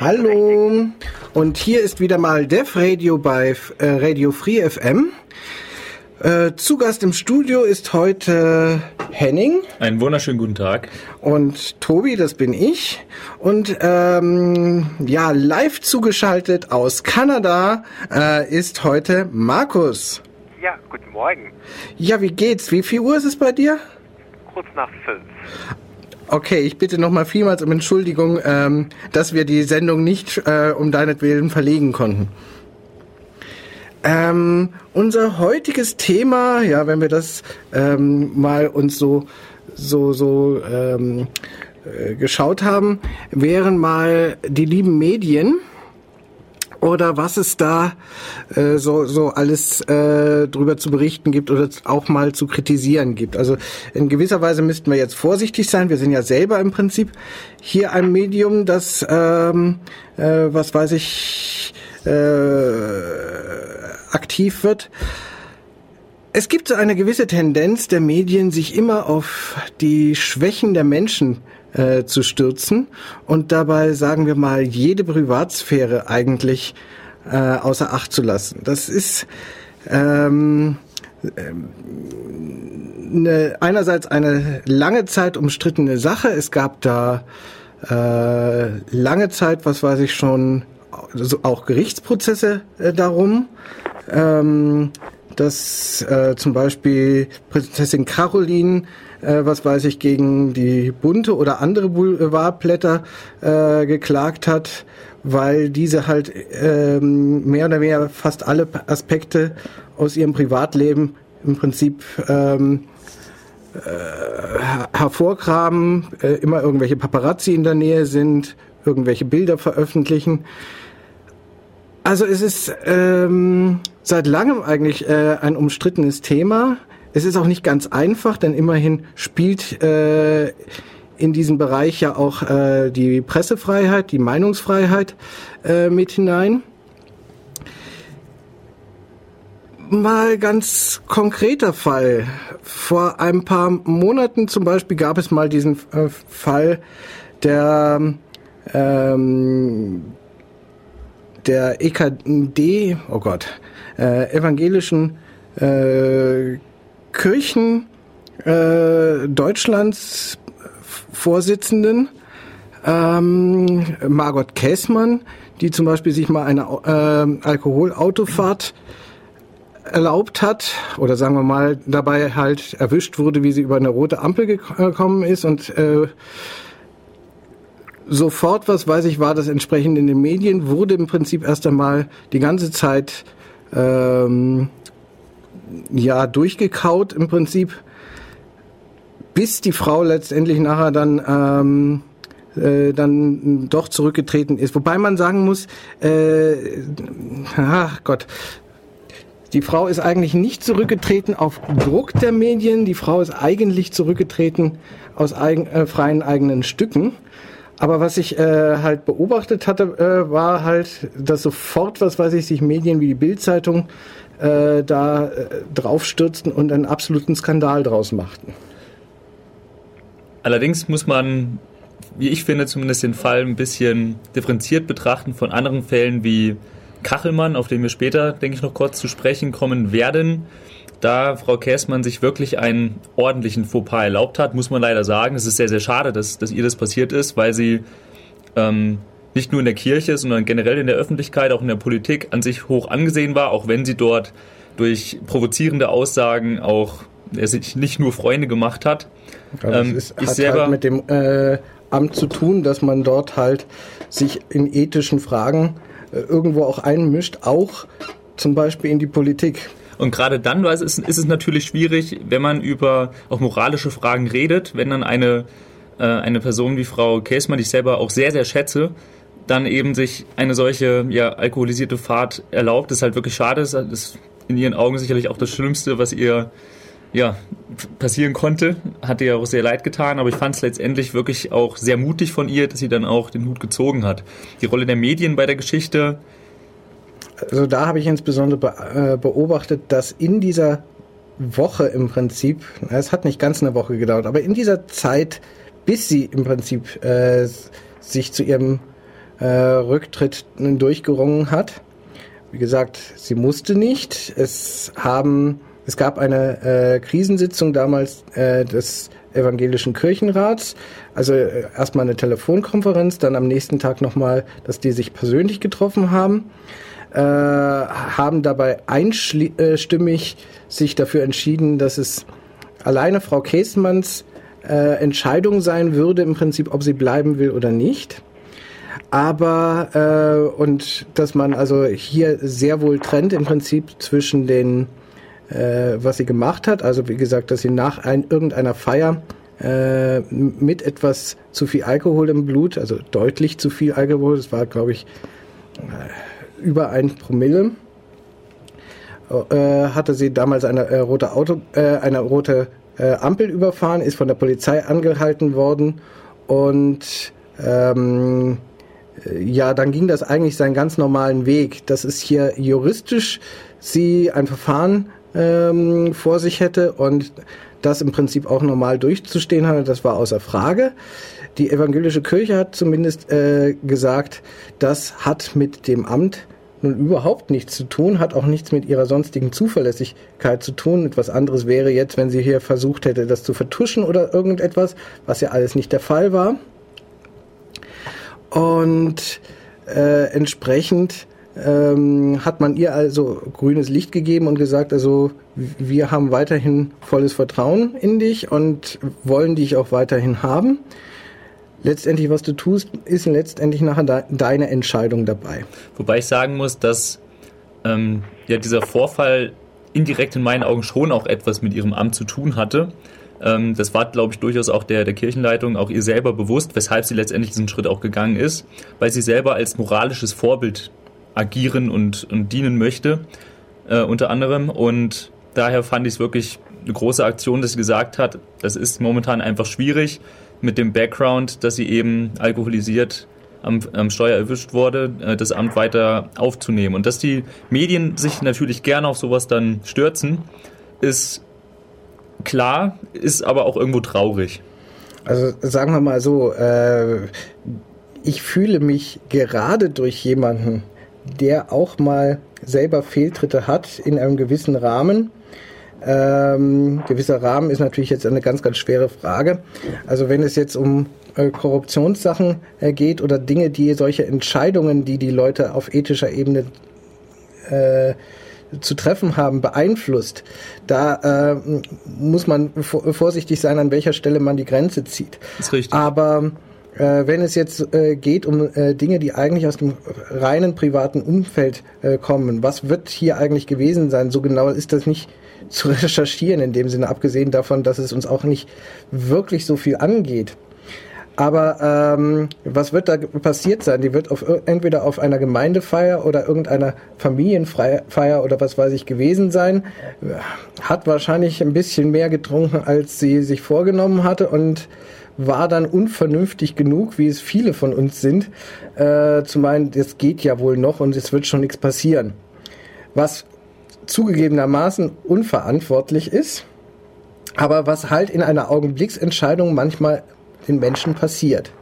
Hallo und hier ist wieder mal Dev Radio bei äh, Radio Free FM. Äh, zu Gast im Studio ist heute Henning. Einen wunderschönen guten Tag. Und Tobi, das bin ich. Und ähm, ja, live zugeschaltet aus Kanada äh, ist heute Markus. Ja, guten Morgen. Ja, wie geht's? Wie viel Uhr ist es bei dir? Kurz nach fünf. Okay, ich bitte nochmal vielmals um Entschuldigung, ähm, dass wir die Sendung nicht äh, um deinetwillen verlegen konnten. Ähm, unser heutiges Thema, ja, wenn wir das ähm, mal uns so so so ähm, äh, geschaut haben, wären mal die lieben Medien oder was es da äh, so, so alles äh, drüber zu berichten gibt oder auch mal zu kritisieren gibt. Also in gewisser Weise müssten wir jetzt vorsichtig sein. Wir sind ja selber im Prinzip hier ein Medium, das, ähm, äh, was weiß ich, äh, aktiv wird. Es gibt so eine gewisse Tendenz der Medien, sich immer auf die Schwächen der Menschen äh, zu stürzen und dabei, sagen wir mal, jede Privatsphäre eigentlich äh, außer Acht zu lassen. Das ist ähm, eine, einerseits eine lange Zeit umstrittene Sache. Es gab da äh, lange Zeit, was weiß ich schon, also auch Gerichtsprozesse äh, darum. Ähm, dass äh, zum Beispiel Prinzessin Caroline äh, was weiß ich, gegen die Bunte oder andere Boulevardblätter äh, geklagt hat, weil diese halt ähm, mehr oder weniger fast alle Aspekte aus ihrem Privatleben im Prinzip ähm, äh, hervorgraben, äh, immer irgendwelche Paparazzi in der Nähe sind, irgendwelche Bilder veröffentlichen. Also es ist ähm, seit langem eigentlich äh, ein umstrittenes Thema. Es ist auch nicht ganz einfach, denn immerhin spielt äh, in diesem Bereich ja auch äh, die Pressefreiheit, die Meinungsfreiheit äh, mit hinein. Mal ganz konkreter Fall. Vor ein paar Monaten zum Beispiel gab es mal diesen äh, Fall der ähm, der EKD, oh Gott, äh, evangelischen äh, Kirchen äh, Deutschlands Vorsitzenden, ähm, Margot Käßmann, die zum Beispiel sich mal eine äh, Alkoholautofahrt erlaubt hat oder sagen wir mal dabei halt erwischt wurde, wie sie über eine rote Ampel gekommen ist und äh, sofort, was weiß ich, war das entsprechend in den Medien, wurde im Prinzip erst einmal die ganze Zeit ähm, ja durchgekaut im Prinzip, bis die Frau letztendlich nachher dann ähm, äh, dann doch zurückgetreten ist. Wobei man sagen muss, äh, ach Gott, die Frau ist eigentlich nicht zurückgetreten auf Druck der Medien. Die Frau ist eigentlich zurückgetreten aus eigen, äh, freien eigenen Stücken. Aber was ich äh, halt beobachtet hatte, äh, war halt, dass sofort, was weiß ich, sich Medien wie die Bildzeitung äh, da äh, draufstürzten und einen absoluten Skandal draus machten. Allerdings muss man, wie ich finde, zumindest den Fall ein bisschen differenziert betrachten von anderen Fällen wie Kachelmann, auf den wir später, denke ich, noch kurz zu sprechen kommen werden. Da Frau Käßmann sich wirklich einen ordentlichen Fauxpas erlaubt hat, muss man leider sagen. Es ist sehr, sehr schade, dass, dass ihr das passiert ist, weil sie ähm, nicht nur in der Kirche, sondern generell in der Öffentlichkeit, auch in der Politik an sich hoch angesehen war, auch wenn sie dort durch provozierende Aussagen auch er sich nicht nur Freunde gemacht hat. Das ähm, ist, ich hat selber halt mit dem äh, Amt zu tun, dass man dort halt sich in ethischen Fragen äh, irgendwo auch einmischt, auch zum Beispiel in die Politik. Und gerade dann ist es, ist es natürlich schwierig, wenn man über auch moralische Fragen redet, wenn dann eine, äh, eine Person wie Frau Käsmann, die ich selber auch sehr, sehr schätze, dann eben sich eine solche ja, alkoholisierte Fahrt erlaubt, das ist halt wirklich schade. Das ist in ihren Augen sicherlich auch das Schlimmste, was ihr ja, passieren konnte. Hat ihr auch sehr leid getan, aber ich fand es letztendlich wirklich auch sehr mutig von ihr, dass sie dann auch den Hut gezogen hat. Die Rolle der Medien bei der Geschichte. Also da habe ich insbesondere äh, beobachtet, dass in dieser Woche im Prinzip, es hat nicht ganz eine Woche gedauert, aber in dieser Zeit, bis sie im Prinzip äh, sich zu ihrem äh, Rücktritt durchgerungen hat. Wie gesagt, sie musste nicht. Es haben, es gab eine äh, Krisensitzung damals äh, des evangelischen Kirchenrats. Also äh, erstmal eine Telefonkonferenz, dann am nächsten Tag nochmal, dass die sich persönlich getroffen haben, äh, haben dabei einstimmig sich dafür entschieden, dass es alleine Frau Käsmanns äh, Entscheidung sein würde, im Prinzip, ob sie bleiben will oder nicht. Aber äh, und dass man also hier sehr wohl trennt im Prinzip zwischen den äh, was sie gemacht hat. Also wie gesagt, dass sie nach ein, irgendeiner Feier äh, mit etwas zu viel Alkohol im Blut, also deutlich zu viel Alkohol, das war glaube ich äh, über ein Promille, äh, hatte sie damals eine äh, rote Auto, äh, eine rote äh, Ampel überfahren, ist von der Polizei angehalten worden und ähm, ja, dann ging das eigentlich seinen ganz normalen Weg. Das ist hier juristisch sie ein Verfahren ähm, vor sich hätte und das im Prinzip auch normal durchzustehen hatte, das war außer Frage. Die evangelische Kirche hat zumindest äh, gesagt, das hat mit dem Amt nun überhaupt nichts zu tun, hat auch nichts mit ihrer sonstigen Zuverlässigkeit zu tun. Etwas anderes wäre jetzt, wenn sie hier versucht hätte, das zu vertuschen oder irgendetwas, was ja alles nicht der Fall war. Und äh, entsprechend ähm, hat man ihr also grünes Licht gegeben und gesagt, also wir haben weiterhin volles Vertrauen in dich und wollen dich auch weiterhin haben. Letztendlich, was du tust, ist letztendlich nachher de deine Entscheidung dabei. Wobei ich sagen muss, dass ähm, ja dieser Vorfall indirekt in meinen Augen schon auch etwas mit ihrem Amt zu tun hatte. Ähm, das war, glaube ich, durchaus auch der, der Kirchenleitung, auch ihr selber bewusst, weshalb sie letztendlich diesen Schritt auch gegangen ist, weil sie selber als moralisches Vorbild agieren und, und dienen möchte, äh, unter anderem. Und daher fand ich es wirklich eine große Aktion, dass sie gesagt hat, das ist momentan einfach schwierig mit dem Background, dass sie eben alkoholisiert am, am Steuer erwischt wurde, äh, das Amt weiter aufzunehmen. Und dass die Medien sich natürlich gerne auf sowas dann stürzen, ist klar, ist aber auch irgendwo traurig. Also sagen wir mal so, äh, ich fühle mich gerade durch jemanden, der auch mal selber Fehltritte hat in einem gewissen Rahmen. Ähm, gewisser Rahmen ist natürlich jetzt eine ganz, ganz schwere Frage. Also wenn es jetzt um äh, Korruptionssachen äh, geht oder Dinge, die solche Entscheidungen, die die Leute auf ethischer Ebene äh, zu treffen haben, beeinflusst, da äh, muss man vorsichtig sein, an welcher Stelle man die Grenze zieht. Das ist richtig. Aber äh, wenn es jetzt äh, geht um äh, Dinge, die eigentlich aus dem reinen privaten Umfeld äh, kommen, was wird hier eigentlich gewesen sein? So genau ist das nicht zu recherchieren in dem Sinne, abgesehen davon, dass es uns auch nicht wirklich so viel angeht. Aber ähm, was wird da passiert sein? Die wird auf, entweder auf einer Gemeindefeier oder irgendeiner Familienfeier oder was weiß ich gewesen sein. Hat wahrscheinlich ein bisschen mehr getrunken, als sie sich vorgenommen hatte und war dann unvernünftig genug, wie es viele von uns sind, äh, zu meinen, das geht ja wohl noch und es wird schon nichts passieren. Was zugegebenermaßen unverantwortlich ist, aber was halt in einer Augenblicksentscheidung manchmal den Menschen passiert.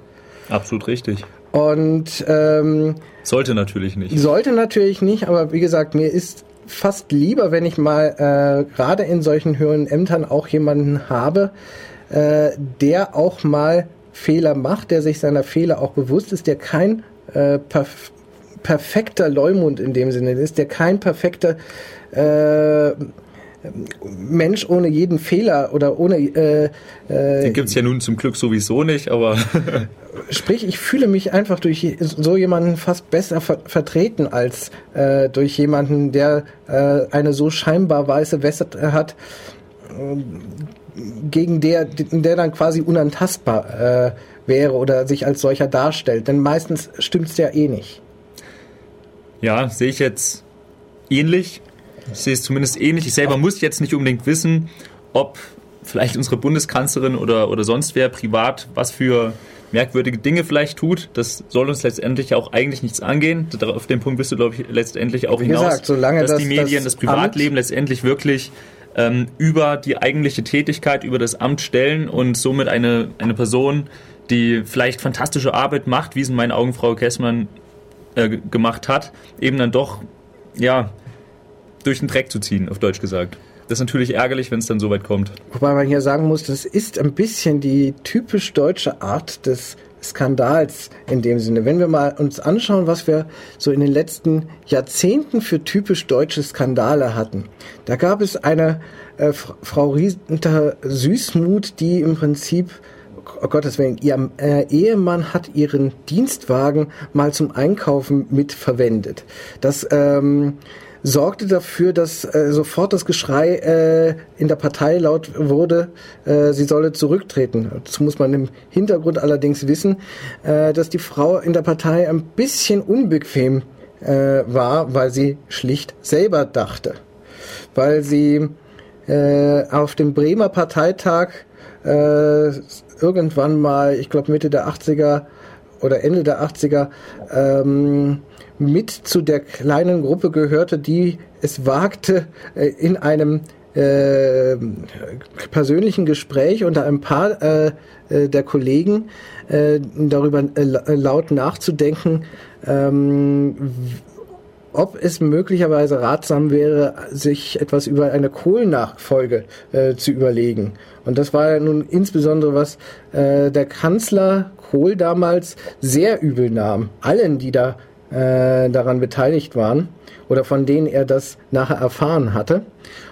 Absolut richtig. Und ähm, sollte natürlich nicht. Sollte natürlich nicht, aber wie gesagt, mir ist fast lieber, wenn ich mal äh, gerade in solchen höheren Ämtern auch jemanden habe, äh, der auch mal Fehler macht, der sich seiner Fehler auch bewusst ist, der kein äh, perf perfekter Leumund in dem Sinne ist, der kein perfekter äh, Mensch ohne jeden Fehler oder ohne. Äh, äh, Den gibt es ja nun zum Glück sowieso nicht, aber. sprich, ich fühle mich einfach durch so jemanden fast besser ver vertreten als äh, durch jemanden, der äh, eine so scheinbar weiße Weste hat gegen der, der dann quasi unantastbar äh, wäre oder sich als solcher darstellt. Denn meistens stimmt es ja eh nicht. Ja, sehe ich jetzt ähnlich. Ich sehe es zumindest ähnlich. Ich selber muss jetzt nicht unbedingt wissen, ob vielleicht unsere Bundeskanzlerin oder, oder sonst wer privat was für merkwürdige Dinge vielleicht tut. Das soll uns letztendlich auch eigentlich nichts angehen. Auf den Punkt bist du, glaube ich, letztendlich auch Wie hinaus, gesagt, solange dass das, die Medien, das, das Privatleben Amt letztendlich wirklich ähm, über die eigentliche Tätigkeit, über das Amt stellen und somit eine, eine Person, die vielleicht fantastische Arbeit macht, wie es in meinen Augen Frau Kessmann äh, gemacht hat, eben dann doch, ja, durch den Dreck zu ziehen, auf Deutsch gesagt. Das ist natürlich ärgerlich, wenn es dann so weit kommt. Wobei man hier sagen muss, das ist ein bisschen die typisch deutsche Art des Skandals in dem Sinne. Wenn wir mal uns anschauen, was wir so in den letzten Jahrzehnten für typisch deutsche Skandale hatten. Da gab es eine äh, Frau Rienter Süßmut, die im Prinzip oh Gottes Willen, ihr äh, Ehemann hat ihren Dienstwagen mal zum Einkaufen mitverwendet. Das ähm, sorgte dafür, dass äh, sofort das Geschrei äh, in der Partei laut wurde, äh, sie solle zurücktreten. Das muss man im Hintergrund allerdings wissen, äh, dass die Frau in der Partei ein bisschen unbequem äh, war, weil sie schlicht selber dachte. Weil sie äh, auf dem Bremer Parteitag äh, irgendwann mal, ich glaube Mitte der 80er oder Ende der 80er, ähm, mit zu der kleinen Gruppe gehörte, die es wagte, äh, in einem äh, persönlichen Gespräch unter ein paar äh, äh der Kollegen äh, darüber laut nachzudenken, ähm, ob es möglicherweise ratsam wäre, sich etwas über eine Kohlnachfolge äh, zu überlegen. Und das war ja nun insbesondere, was äh, der Kanzler Kohl damals sehr übel nahm. Allen, die da äh, daran beteiligt waren oder von denen er das nachher erfahren hatte.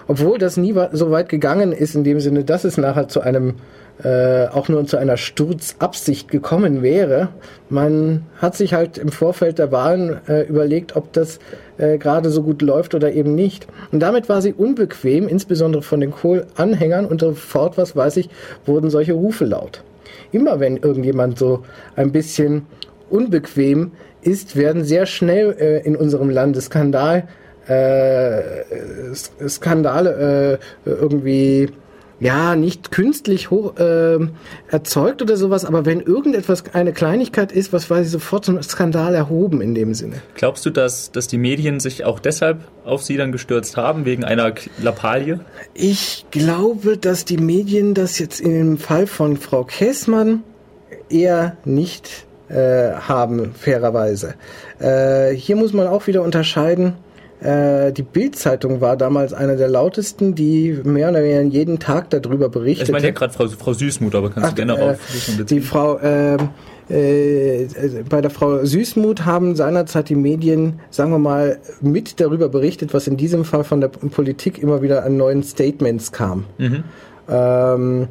Obwohl das nie so weit gegangen ist, in dem Sinne, dass es nachher zu einem äh, auch nur zu einer Sturzabsicht gekommen wäre. Man hat sich halt im Vorfeld der Wahlen äh, überlegt, ob das äh, gerade so gut läuft oder eben nicht. Und damit war sie unbequem, insbesondere von den Kohl-Anhängern und sofort, was weiß ich, wurden solche Rufe laut. Immer wenn irgendjemand so ein bisschen unbequem ist, werden sehr schnell äh, in unserem Land Skandal, äh, Skandale äh, irgendwie ja, nicht künstlich hoch, äh, erzeugt oder sowas, aber wenn irgendetwas eine Kleinigkeit ist, was weiß ich, sofort zum Skandal erhoben in dem Sinne. Glaubst du, dass, dass die Medien sich auch deshalb auf sie dann gestürzt haben, wegen einer Lappalie? Ich glaube, dass die Medien das jetzt dem Fall von Frau Käßmann eher nicht äh, haben, fairerweise. Äh, hier muss man auch wieder unterscheiden, äh, die Bild-Zeitung war damals eine der lautesten, die mehr oder weniger jeden Tag darüber berichtet. Ich meine ja gerade Frau, Frau Süßmuth, aber kannst Ach, du gerne äh, auf Die Frau, äh, äh, bei der Frau Süßmuth haben seinerzeit die Medien, sagen wir mal, mit darüber berichtet, was in diesem Fall von der Politik immer wieder an neuen Statements kam. Mhm. Ähm,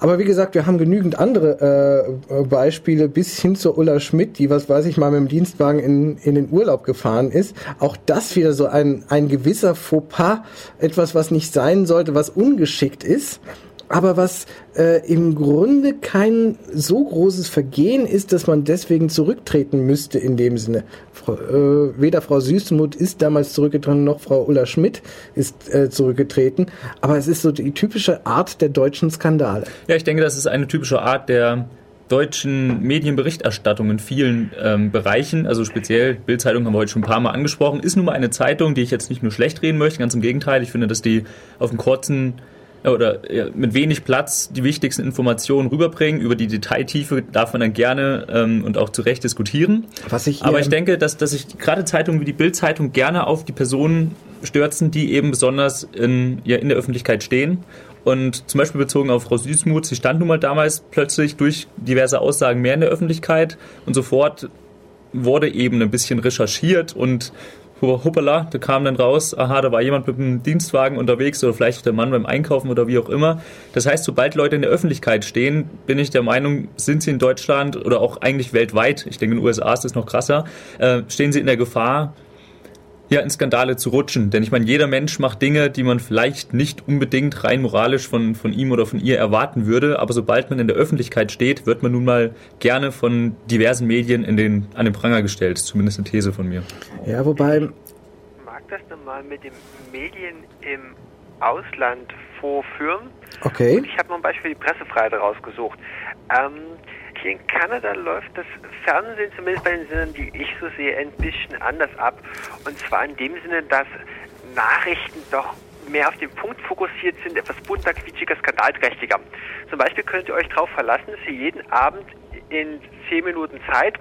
aber wie gesagt, wir haben genügend andere äh, Beispiele bis hin zur Ulla Schmidt, die, was weiß ich mal, mit dem Dienstwagen in, in den Urlaub gefahren ist. Auch das wieder so ein, ein gewisser Fauxpas, etwas, was nicht sein sollte, was ungeschickt ist aber was äh, im Grunde kein so großes Vergehen ist, dass man deswegen zurücktreten müsste in dem Sinne. Frau, äh, weder Frau Süßmuth ist damals zurückgetreten, noch Frau Ulla Schmidt ist äh, zurückgetreten, aber es ist so die typische Art der deutschen Skandale. Ja, ich denke, das ist eine typische Art der deutschen Medienberichterstattung in vielen ähm, Bereichen, also speziell Bildzeitung haben wir heute schon ein paar Mal angesprochen, ist nun mal eine Zeitung, die ich jetzt nicht nur schlecht reden möchte, ganz im Gegenteil, ich finde, dass die auf einem kurzen oder mit wenig Platz die wichtigsten Informationen rüberbringen. Über die Detailtiefe darf man dann gerne ähm, und auch zu Recht diskutieren. Ich, Aber ich denke, dass, dass sich gerade Zeitungen wie die Bild-Zeitung gerne auf die Personen stürzen, die eben besonders in, ja, in der Öffentlichkeit stehen. Und zum Beispiel bezogen auf Frau Süßmuth, sie stand nun mal damals plötzlich durch diverse Aussagen mehr in der Öffentlichkeit und sofort wurde eben ein bisschen recherchiert und hoppala, da kam dann raus, aha, da war jemand mit einem Dienstwagen unterwegs oder vielleicht der Mann beim Einkaufen oder wie auch immer. Das heißt, sobald Leute in der Öffentlichkeit stehen, bin ich der Meinung, sind sie in Deutschland oder auch eigentlich weltweit, ich denke in den USA ist das noch krasser, äh, stehen sie in der Gefahr, ja, in Skandale zu rutschen. Denn ich meine, jeder Mensch macht Dinge, die man vielleicht nicht unbedingt rein moralisch von, von ihm oder von ihr erwarten würde. Aber sobald man in der Öffentlichkeit steht, wird man nun mal gerne von diversen Medien in den, an den Pranger gestellt. Zumindest eine These von mir. Ja, wobei... Mag das nochmal mit den Medien im Ausland vorführen? Okay. Und ich habe noch ein Beispiel für die Pressefreiheit rausgesucht. Ähm, hier in Kanada läuft das Fernsehen, zumindest bei den Sinnen, die ich so sehe, ein bisschen anders ab. Und zwar in dem Sinne, dass Nachrichten doch mehr auf den Punkt fokussiert sind, etwas bunter, quietschiger, skandalträchtiger. Zum Beispiel könnt ihr euch darauf verlassen, dass ihr jeden Abend in zehn Minuten Zeit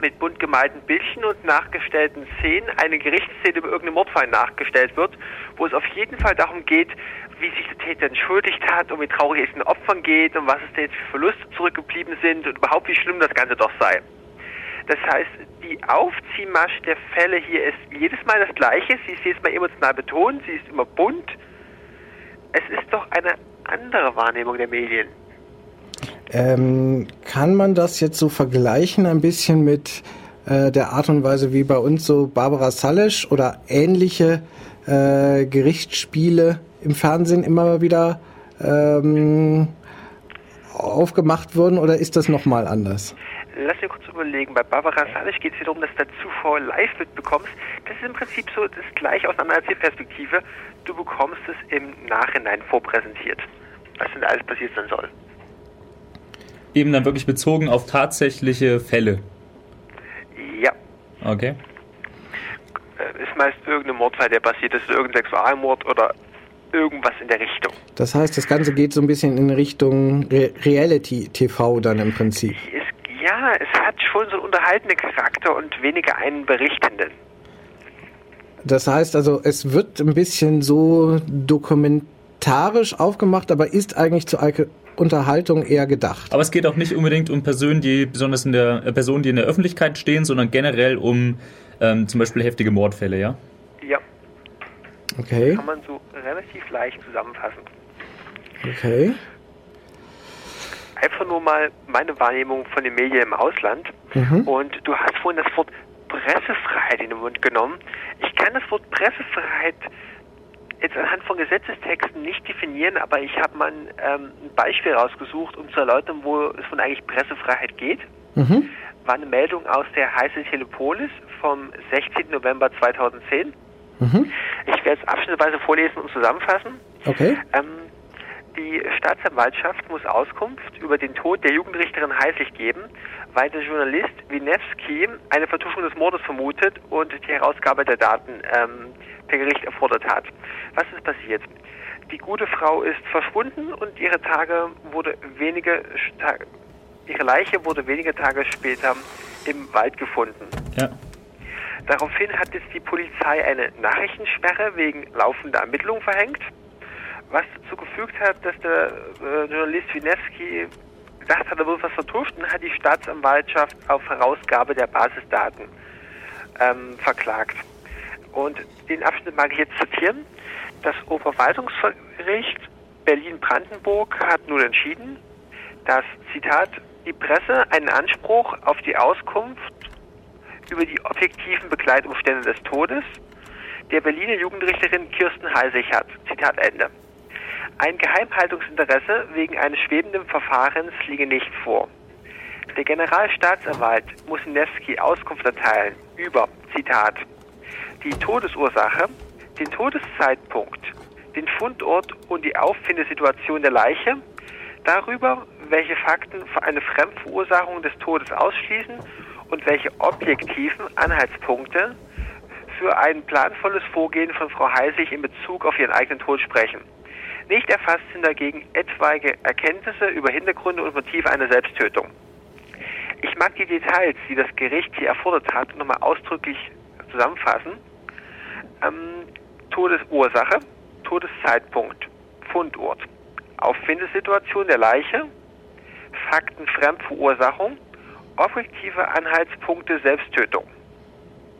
mit bunt gemalten Bildchen und nachgestellten Szenen eine Gerichtsszene über irgendeinen Mordfall nachgestellt wird, wo es auf jeden Fall darum geht, wie sich der Täter entschuldigt hat und wie traurig es den Opfern geht und was es da jetzt für Verluste zurückgeblieben sind und überhaupt wie schlimm das Ganze doch sei. Das heißt, die Aufziehmasche der Fälle hier ist jedes Mal das gleiche. Sie ist jedes Mal emotional betont, sie ist immer bunt. Es ist doch eine andere Wahrnehmung der Medien. Ähm, kann man das jetzt so vergleichen ein bisschen mit äh, der Art und Weise, wie bei uns so Barbara Salisch oder ähnliche äh, Gerichtsspiele im Fernsehen immer wieder ähm, aufgemacht wurden oder ist das nochmal anders? Lass mir kurz überlegen. Bei Barbara Salisch geht es hier darum, dass du zuvor live mitbekommst. Das ist im Prinzip so das gleiche aus einer Erzählperspektive. Du bekommst es im Nachhinein vorpräsentiert, was denn alles passiert sein soll eben dann wirklich bezogen auf tatsächliche Fälle. Ja. Okay. Äh, ist meist irgendein Mordfall, der passiert ist, irgendein Sexualmord oder irgendwas in der Richtung. Das heißt, das Ganze geht so ein bisschen in Richtung Re Reality-TV dann im Prinzip. Es, ja, es hat schon so einen unterhaltenden Charakter und weniger einen berichtenden. Das heißt also, es wird ein bisschen so dokumentarisch aufgemacht, aber ist eigentlich zu Unterhaltung eher gedacht. Aber es geht auch nicht unbedingt um Personen, die besonders in der äh, Personen, die in der Öffentlichkeit stehen, sondern generell um ähm, zum Beispiel heftige Mordfälle, ja? Okay. Kann man so relativ leicht zusammenfassen. Okay. Einfach nur mal meine Wahrnehmung von den Medien im Ausland. Mhm. Und du hast vorhin das Wort Pressefreiheit in den Mund genommen. Ich kann das Wort Pressefreiheit jetzt anhand von Gesetzestexten nicht definieren, aber ich habe mal ein, ähm, ein Beispiel rausgesucht, um zu erläutern, wo es von eigentlich Pressefreiheit geht. Mhm. War eine Meldung aus der Heiße Telepolis vom 16. November 2010. Mhm. Ich werde es abschnittsweise vorlesen und zusammenfassen. Okay. Ähm, die Staatsanwaltschaft muss Auskunft über den Tod der Jugendrichterin Heißig geben, weil der Journalist Winewski eine Vertuschung des Mordes vermutet und die Herausgabe der Daten ähm, per Gericht erfordert hat. Was ist passiert? Die gute Frau ist verschwunden und ihre Tage wurde wenige Tage, ihre Leiche wurde wenige Tage später im Wald gefunden. Ja. Daraufhin hat jetzt die Polizei eine Nachrichtensperre wegen laufender Ermittlungen verhängt, was dazu gefügt hat, dass der äh, Journalist Winewski gedacht hat, er wird was vertuscht und hat die Staatsanwaltschaft auf Herausgabe der Basisdaten ähm, verklagt. Und den Abschnitt mag ich jetzt zitieren. Das Oberverwaltungsgericht Berlin-Brandenburg hat nun entschieden, dass, Zitat, die Presse einen Anspruch auf die Auskunft über die objektiven Begleitumstände des Todes der Berliner Jugendrichterin Kirsten Heisig hat. Zitat Ende. Ein Geheimhaltungsinteresse wegen eines schwebenden Verfahrens liege nicht vor. Der Generalstaatsanwalt muss Newski Auskunft erteilen über, Zitat, die Todesursache, den Todeszeitpunkt, den Fundort und die Auffindesituation der Leiche, darüber, welche Fakten für eine Fremdverursachung des Todes ausschließen und welche objektiven Anhaltspunkte für ein planvolles Vorgehen von Frau Heisig in Bezug auf ihren eigenen Tod sprechen. Nicht erfasst sind dagegen etwaige Erkenntnisse über Hintergründe und Motive einer Selbsttötung. Ich mag die Details, die das Gericht hier erfordert hat, nochmal ausdrücklich zusammenfassen. Ähm, Todesursache, Todeszeitpunkt, Fundort, Auffindesituation der Leiche, Fakten Fremdverursachung, objektive Anhaltspunkte Selbsttötung.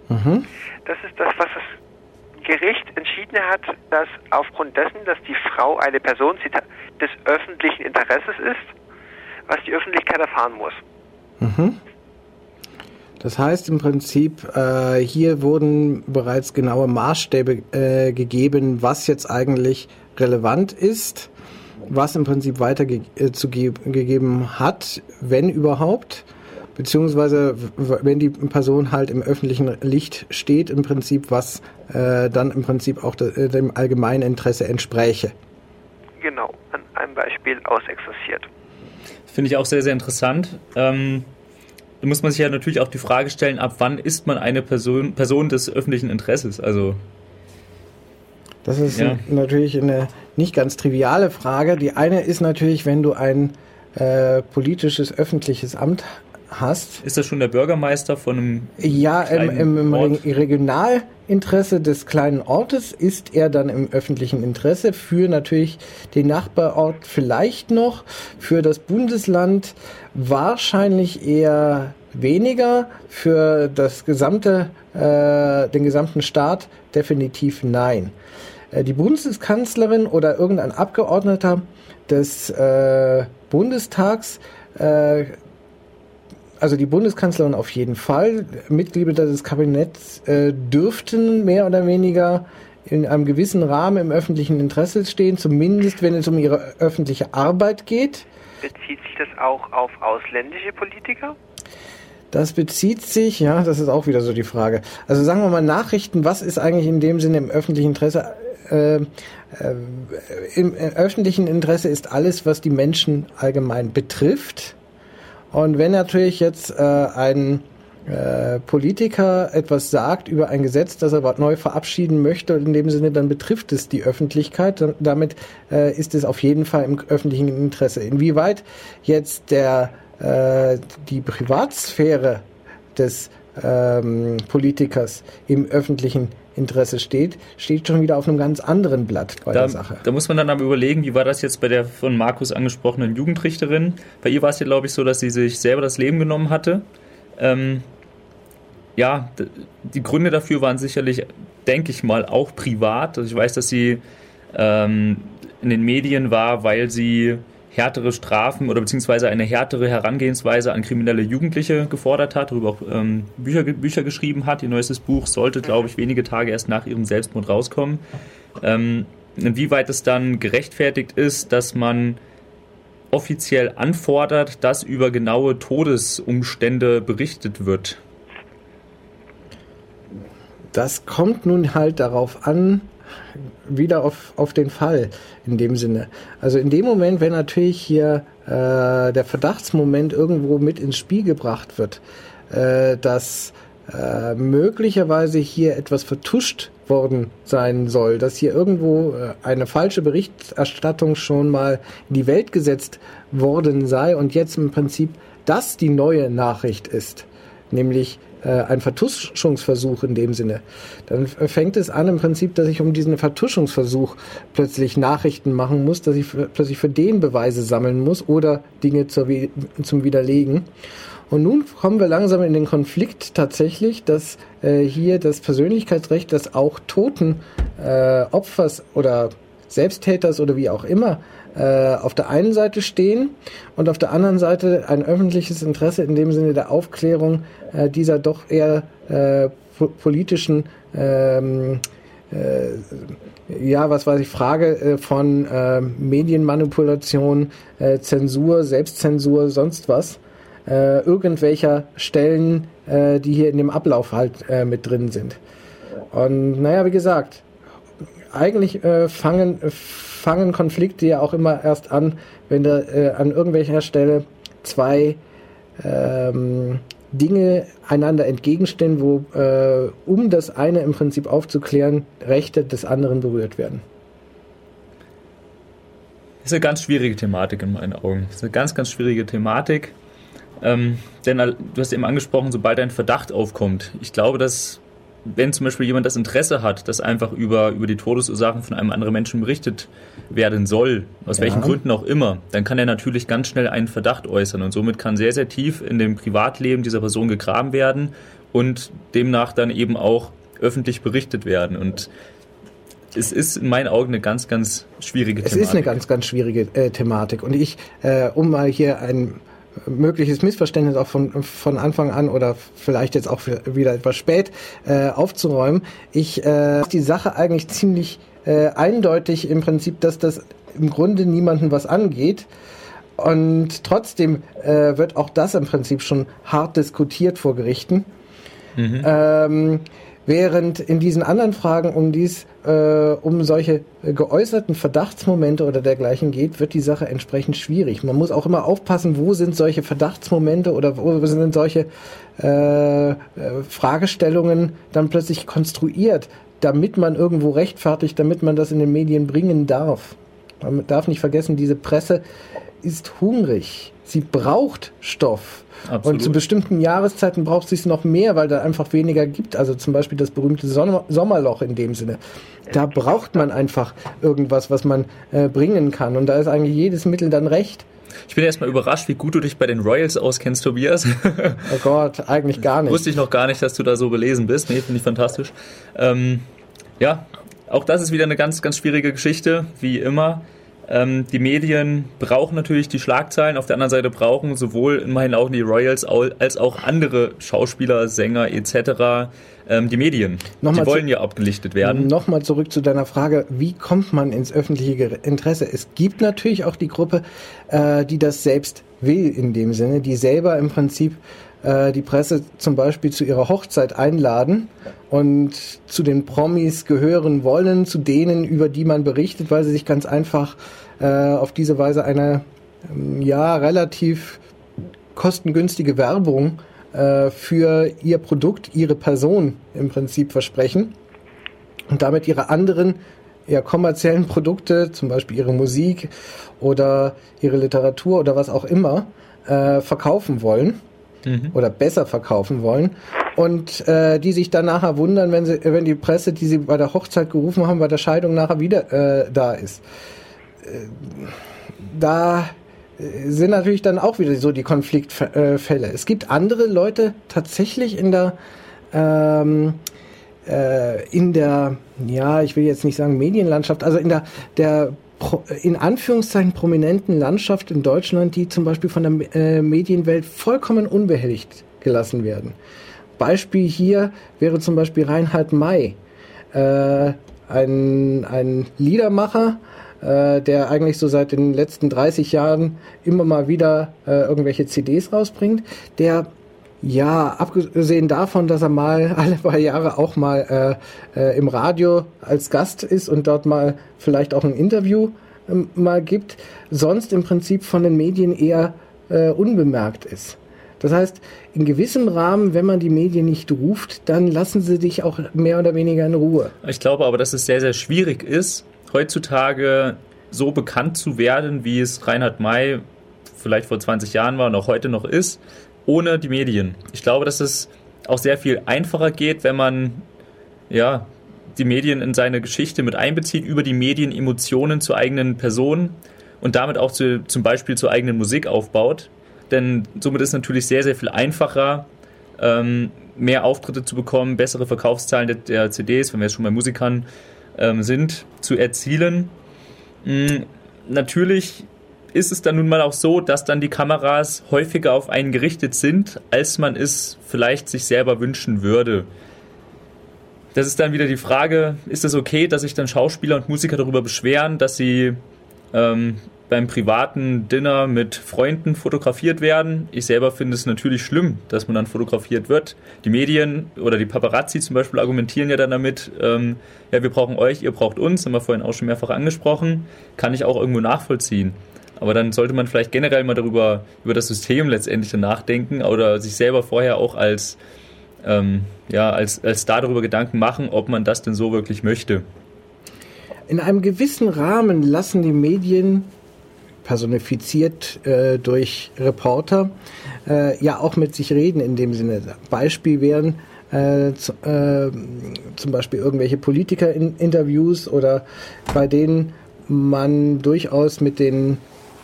Mhm. Das ist das, was das Gericht entschieden hat, dass aufgrund dessen, dass die Frau eine Person des öffentlichen Interesses ist, was die Öffentlichkeit erfahren muss. Mhm. Das heißt im Prinzip, äh, hier wurden bereits genaue Maßstäbe äh, gegeben, was jetzt eigentlich relevant ist, was im Prinzip weitergegeben äh, hat, wenn überhaupt, beziehungsweise wenn die Person halt im öffentlichen Licht steht, im Prinzip, was äh, dann im Prinzip auch de, äh, dem allgemeinen Interesse entspräche. Genau, an einem Beispiel ausexerziert. Finde ich auch sehr, sehr interessant. Ähm da muss man sich ja natürlich auch die Frage stellen, ab wann ist man eine Person, Person des öffentlichen Interesses? Also das ist ja. natürlich eine nicht ganz triviale Frage. Die eine ist natürlich, wenn du ein äh, politisches öffentliches Amt hast. Ist das schon der Bürgermeister von einem Ja, im, im, im Regionalinteresse des kleinen Ortes ist er dann im öffentlichen Interesse für natürlich den Nachbarort vielleicht noch, für das Bundesland wahrscheinlich eher weniger, für das gesamte, äh, den gesamten Staat definitiv nein. Äh, die Bundeskanzlerin oder irgendein Abgeordneter des äh, Bundestags äh, also die Bundeskanzlerin auf jeden Fall, Mitglieder des Kabinetts äh, dürften mehr oder weniger in einem gewissen Rahmen im öffentlichen Interesse stehen, zumindest wenn es um ihre öffentliche Arbeit geht. Bezieht sich das auch auf ausländische Politiker? Das bezieht sich, ja, das ist auch wieder so die Frage. Also sagen wir mal Nachrichten, was ist eigentlich in dem Sinne im öffentlichen Interesse? Äh, äh, Im äh, öffentlichen Interesse ist alles, was die Menschen allgemein betrifft. Und wenn natürlich jetzt äh, ein äh, Politiker etwas sagt über ein Gesetz, das er neu verabschieden möchte, in dem Sinne, dann betrifft es die Öffentlichkeit. Damit äh, ist es auf jeden Fall im öffentlichen Interesse. Inwieweit jetzt der, äh, die Privatsphäre des ähm, Politikers im öffentlichen Interesse steht, steht schon wieder auf einem ganz anderen Blatt bei da, der Sache. Da muss man dann aber überlegen, wie war das jetzt bei der von Markus angesprochenen Jugendrichterin? Bei ihr war es ja, glaube ich, so, dass sie sich selber das Leben genommen hatte. Ähm, ja, die Gründe dafür waren sicherlich, denke ich mal, auch privat. Also ich weiß, dass sie ähm, in den Medien war, weil sie härtere Strafen oder beziehungsweise eine härtere Herangehensweise an kriminelle Jugendliche gefordert hat, darüber auch ähm, Bücher, Bücher geschrieben hat. Ihr neuestes Buch sollte, glaube ich, wenige Tage erst nach ihrem Selbstmord rauskommen. Ähm, inwieweit es dann gerechtfertigt ist, dass man offiziell anfordert, dass über genaue Todesumstände berichtet wird. Das kommt nun halt darauf an, wieder auf, auf den Fall in dem Sinne. Also in dem Moment, wenn natürlich hier äh, der Verdachtsmoment irgendwo mit ins Spiel gebracht wird, äh, dass äh, möglicherweise hier etwas vertuscht worden sein soll, dass hier irgendwo äh, eine falsche Berichterstattung schon mal in die Welt gesetzt worden sei und jetzt im Prinzip das die neue Nachricht ist, nämlich ein Vertuschungsversuch in dem Sinne. Dann fängt es an im Prinzip, dass ich um diesen Vertuschungsversuch plötzlich Nachrichten machen muss, dass ich plötzlich für den Beweise sammeln muss oder Dinge zur, zum Widerlegen. Und nun kommen wir langsam in den Konflikt tatsächlich, dass äh, hier das Persönlichkeitsrecht des auch toten äh, Opfers oder Selbsttäters oder wie auch immer äh, auf der einen Seite stehen und auf der anderen Seite ein öffentliches Interesse in dem Sinne der Aufklärung äh, dieser doch eher äh, politischen ähm, äh, ja, was weiß ich, Frage äh, von äh, Medienmanipulation, Zensur, Selbstzensur, sonst was, irgendwelcher Stellen, die hier in dem Ablauf halt mit drin sind. Und naja, wie gesagt, eigentlich fangen, fangen Konflikte ja auch immer erst an, wenn da äh, an irgendwelcher Stelle zwei ähm, Dinge einander entgegenstehen, wo äh, um das eine im Prinzip aufzuklären, Rechte des anderen berührt werden. Das ist eine ganz schwierige Thematik in meinen Augen. Das ist eine ganz, ganz schwierige Thematik. Ähm, denn du hast eben angesprochen, sobald ein Verdacht aufkommt. Ich glaube, dass wenn zum Beispiel jemand das Interesse hat, dass einfach über, über die Todesursachen von einem anderen Menschen berichtet werden soll, aus ja. welchen Gründen auch immer, dann kann er natürlich ganz schnell einen Verdacht äußern und somit kann sehr, sehr tief in dem Privatleben dieser Person gegraben werden und demnach dann eben auch öffentlich berichtet werden. Und es ist in meinen Augen eine ganz, ganz schwierige Thematik. Es ist eine ganz, ganz schwierige äh, Thematik. Und ich, äh, um mal hier ein mögliches Missverständnis auch von, von Anfang an oder vielleicht jetzt auch wieder etwas spät äh, aufzuräumen. Ich äh, die Sache eigentlich ziemlich äh, eindeutig im Prinzip, dass das im Grunde niemanden was angeht. Und trotzdem äh, wird auch das im Prinzip schon hart diskutiert vor Gerichten. Mhm. Ähm, Während in diesen anderen Fragen um dies, äh, um solche geäußerten Verdachtsmomente oder dergleichen geht, wird die Sache entsprechend schwierig. Man muss auch immer aufpassen, wo sind solche Verdachtsmomente oder wo sind solche äh, äh, Fragestellungen dann plötzlich konstruiert, damit man irgendwo rechtfertigt, damit man das in den Medien bringen darf. Man darf nicht vergessen, diese Presse ist hungrig. Sie braucht Stoff. Absolut. Und zu bestimmten Jahreszeiten braucht sie es noch mehr, weil da einfach weniger gibt. Also zum Beispiel das berühmte Sommerloch in dem Sinne. Da braucht man einfach irgendwas, was man äh, bringen kann. Und da ist eigentlich jedes Mittel dann recht. Ich bin erstmal überrascht, wie gut du dich bei den Royals auskennst, Tobias. oh Gott, eigentlich gar nicht. Wusste ich noch gar nicht, dass du da so belesen bist. Nee, finde ich fantastisch. Ähm, ja, auch das ist wieder eine ganz, ganz schwierige Geschichte, wie immer. Ähm, die Medien brauchen natürlich die Schlagzeilen, auf der anderen Seite brauchen sowohl in meinen Augen die Royals als auch andere Schauspieler, Sänger etc. Ähm, die Medien. Nochmal die wollen ja abgelichtet werden. Nochmal zurück zu deiner Frage, wie kommt man ins öffentliche Interesse? Es gibt natürlich auch die Gruppe, äh, die das selbst will in dem Sinne, die selber im Prinzip äh, die Presse zum Beispiel zu ihrer Hochzeit einladen und zu den Promis gehören wollen, zu denen, über die man berichtet, weil sie sich ganz einfach äh, auf diese Weise eine ähm, ja relativ kostengünstige Werbung äh, für ihr Produkt, ihre Person im Prinzip versprechen und damit ihre anderen eher kommerziellen Produkte, zum Beispiel ihre Musik oder ihre Literatur oder was auch immer, äh, verkaufen wollen mhm. oder besser verkaufen wollen und äh, die sich dann nachher wundern, wenn sie, wenn die Presse, die sie bei der Hochzeit gerufen haben, bei der Scheidung nachher wieder äh, da ist. Äh, da sind natürlich dann auch wieder so die Konfliktfälle. Es gibt andere Leute tatsächlich in der ähm, äh, in der ja ich will jetzt nicht sagen Medienlandschaft, also in der der in Anführungszeichen prominenten Landschaft in Deutschland, die zum Beispiel von der äh, Medienwelt vollkommen unbehelligt gelassen werden. Beispiel hier wäre zum Beispiel Reinhard May, äh, ein, ein Liedermacher, äh, der eigentlich so seit den letzten 30 Jahren immer mal wieder äh, irgendwelche CDs rausbringt, der ja, abgesehen davon, dass er mal alle paar Jahre auch mal äh, äh, im Radio als Gast ist und dort mal vielleicht auch ein Interview äh, mal gibt, sonst im Prinzip von den Medien eher äh, unbemerkt ist. Das heißt, in gewissem Rahmen, wenn man die Medien nicht ruft, dann lassen sie dich auch mehr oder weniger in Ruhe. Ich glaube aber, dass es sehr, sehr schwierig ist, heutzutage so bekannt zu werden, wie es Reinhard May vielleicht vor 20 Jahren war und auch heute noch ist, ohne die Medien. Ich glaube, dass es auch sehr viel einfacher geht, wenn man ja, die Medien in seine Geschichte mit einbezieht, über die Medien Emotionen zur eigenen Person und damit auch zu, zum Beispiel zur eigenen Musik aufbaut. Denn somit ist es natürlich sehr, sehr viel einfacher, ähm, mehr Auftritte zu bekommen, bessere Verkaufszahlen der, der CDs, wenn wir jetzt schon bei Musikern ähm, sind, zu erzielen. Mhm, natürlich ist es dann nun mal auch so, dass dann die Kameras häufiger auf einen gerichtet sind, als man es vielleicht sich selber wünschen würde. Das ist dann wieder die Frage, ist es okay, dass sich dann Schauspieler und Musiker darüber beschweren, dass sie ähm, beim privaten Dinner mit Freunden fotografiert werden. Ich selber finde es natürlich schlimm, dass man dann fotografiert wird. Die Medien oder die Paparazzi zum Beispiel argumentieren ja dann damit, ähm, ja, wir brauchen euch, ihr braucht uns, haben wir vorhin auch schon mehrfach angesprochen, kann ich auch irgendwo nachvollziehen. Aber dann sollte man vielleicht generell mal darüber, über das System letztendlich nachdenken oder sich selber vorher auch als, ähm, ja, als, als Star darüber Gedanken machen, ob man das denn so wirklich möchte. In einem gewissen Rahmen lassen die Medien personifiziert äh, durch Reporter, äh, ja auch mit sich reden in dem Sinne. Beispiel wären äh, zu, äh, zum Beispiel irgendwelche Politiker-Interviews oder bei denen man durchaus mit den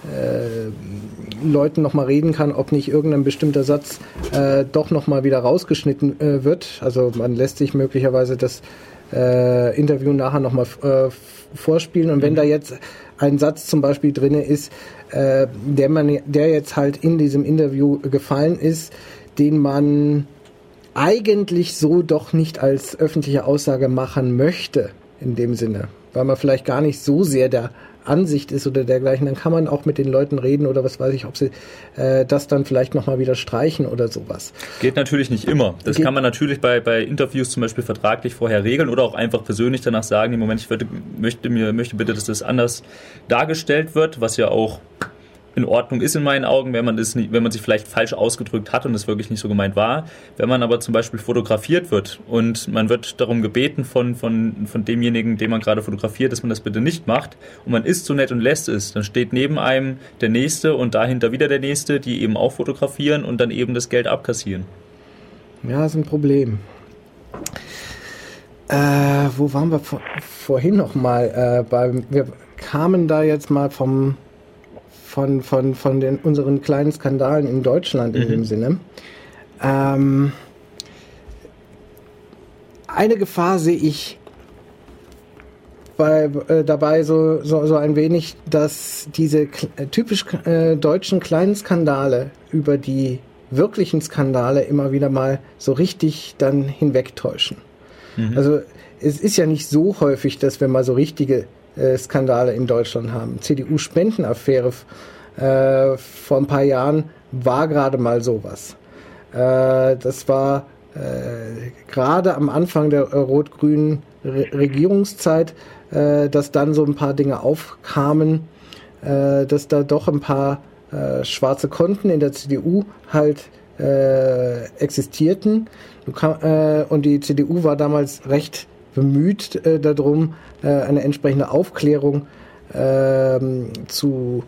äh, Leuten nochmal reden kann, ob nicht irgendein bestimmter Satz äh, doch nochmal wieder rausgeschnitten äh, wird. Also man lässt sich möglicherweise das äh, Interview nachher nochmal äh, vorspielen. Und wenn mhm. da jetzt ein Satz zum Beispiel drin ist, äh, der man, der jetzt halt in diesem Interview gefallen ist, den man eigentlich so doch nicht als öffentliche Aussage machen möchte, in dem Sinne, weil man vielleicht gar nicht so sehr der Ansicht ist oder dergleichen, dann kann man auch mit den Leuten reden oder was weiß ich, ob sie äh, das dann vielleicht nochmal wieder streichen oder sowas. Geht natürlich nicht immer. Das Geht kann man natürlich bei, bei Interviews zum Beispiel vertraglich vorher regeln oder auch einfach persönlich danach sagen, im Moment, ich würde, möchte mir, möchte bitte, dass das anders dargestellt wird, was ja auch in Ordnung ist in meinen Augen, wenn man das nicht, wenn man sich vielleicht falsch ausgedrückt hat und es wirklich nicht so gemeint war. Wenn man aber zum Beispiel fotografiert wird und man wird darum gebeten von, von, von demjenigen, den man gerade fotografiert, dass man das bitte nicht macht und man ist so nett und lässt es, dann steht neben einem der Nächste und dahinter wieder der Nächste, die eben auch fotografieren und dann eben das Geld abkassieren. Ja, ist ein Problem. Äh, wo waren wir vor, vorhin noch mal? Äh, wir kamen da jetzt mal vom von, von, von den, unseren kleinen Skandalen in Deutschland in mhm. dem Sinne. Ähm, eine Gefahr sehe ich bei, äh, dabei so, so, so ein wenig, dass diese äh, typisch äh, deutschen kleinen Skandale über die wirklichen Skandale immer wieder mal so richtig dann hinwegtäuschen. Mhm. Also es ist ja nicht so häufig, dass wir mal so richtige Skandale in Deutschland haben. CDU-Spendenaffäre äh, vor ein paar Jahren war gerade mal sowas. Äh, das war äh, gerade am Anfang der rot-grünen Re Regierungszeit, äh, dass dann so ein paar Dinge aufkamen, äh, dass da doch ein paar schwarze Konten in der CDU halt existierten. und die CDU war damals recht bemüht äh, darum, äh, eine entsprechende Aufklärung äh, zu,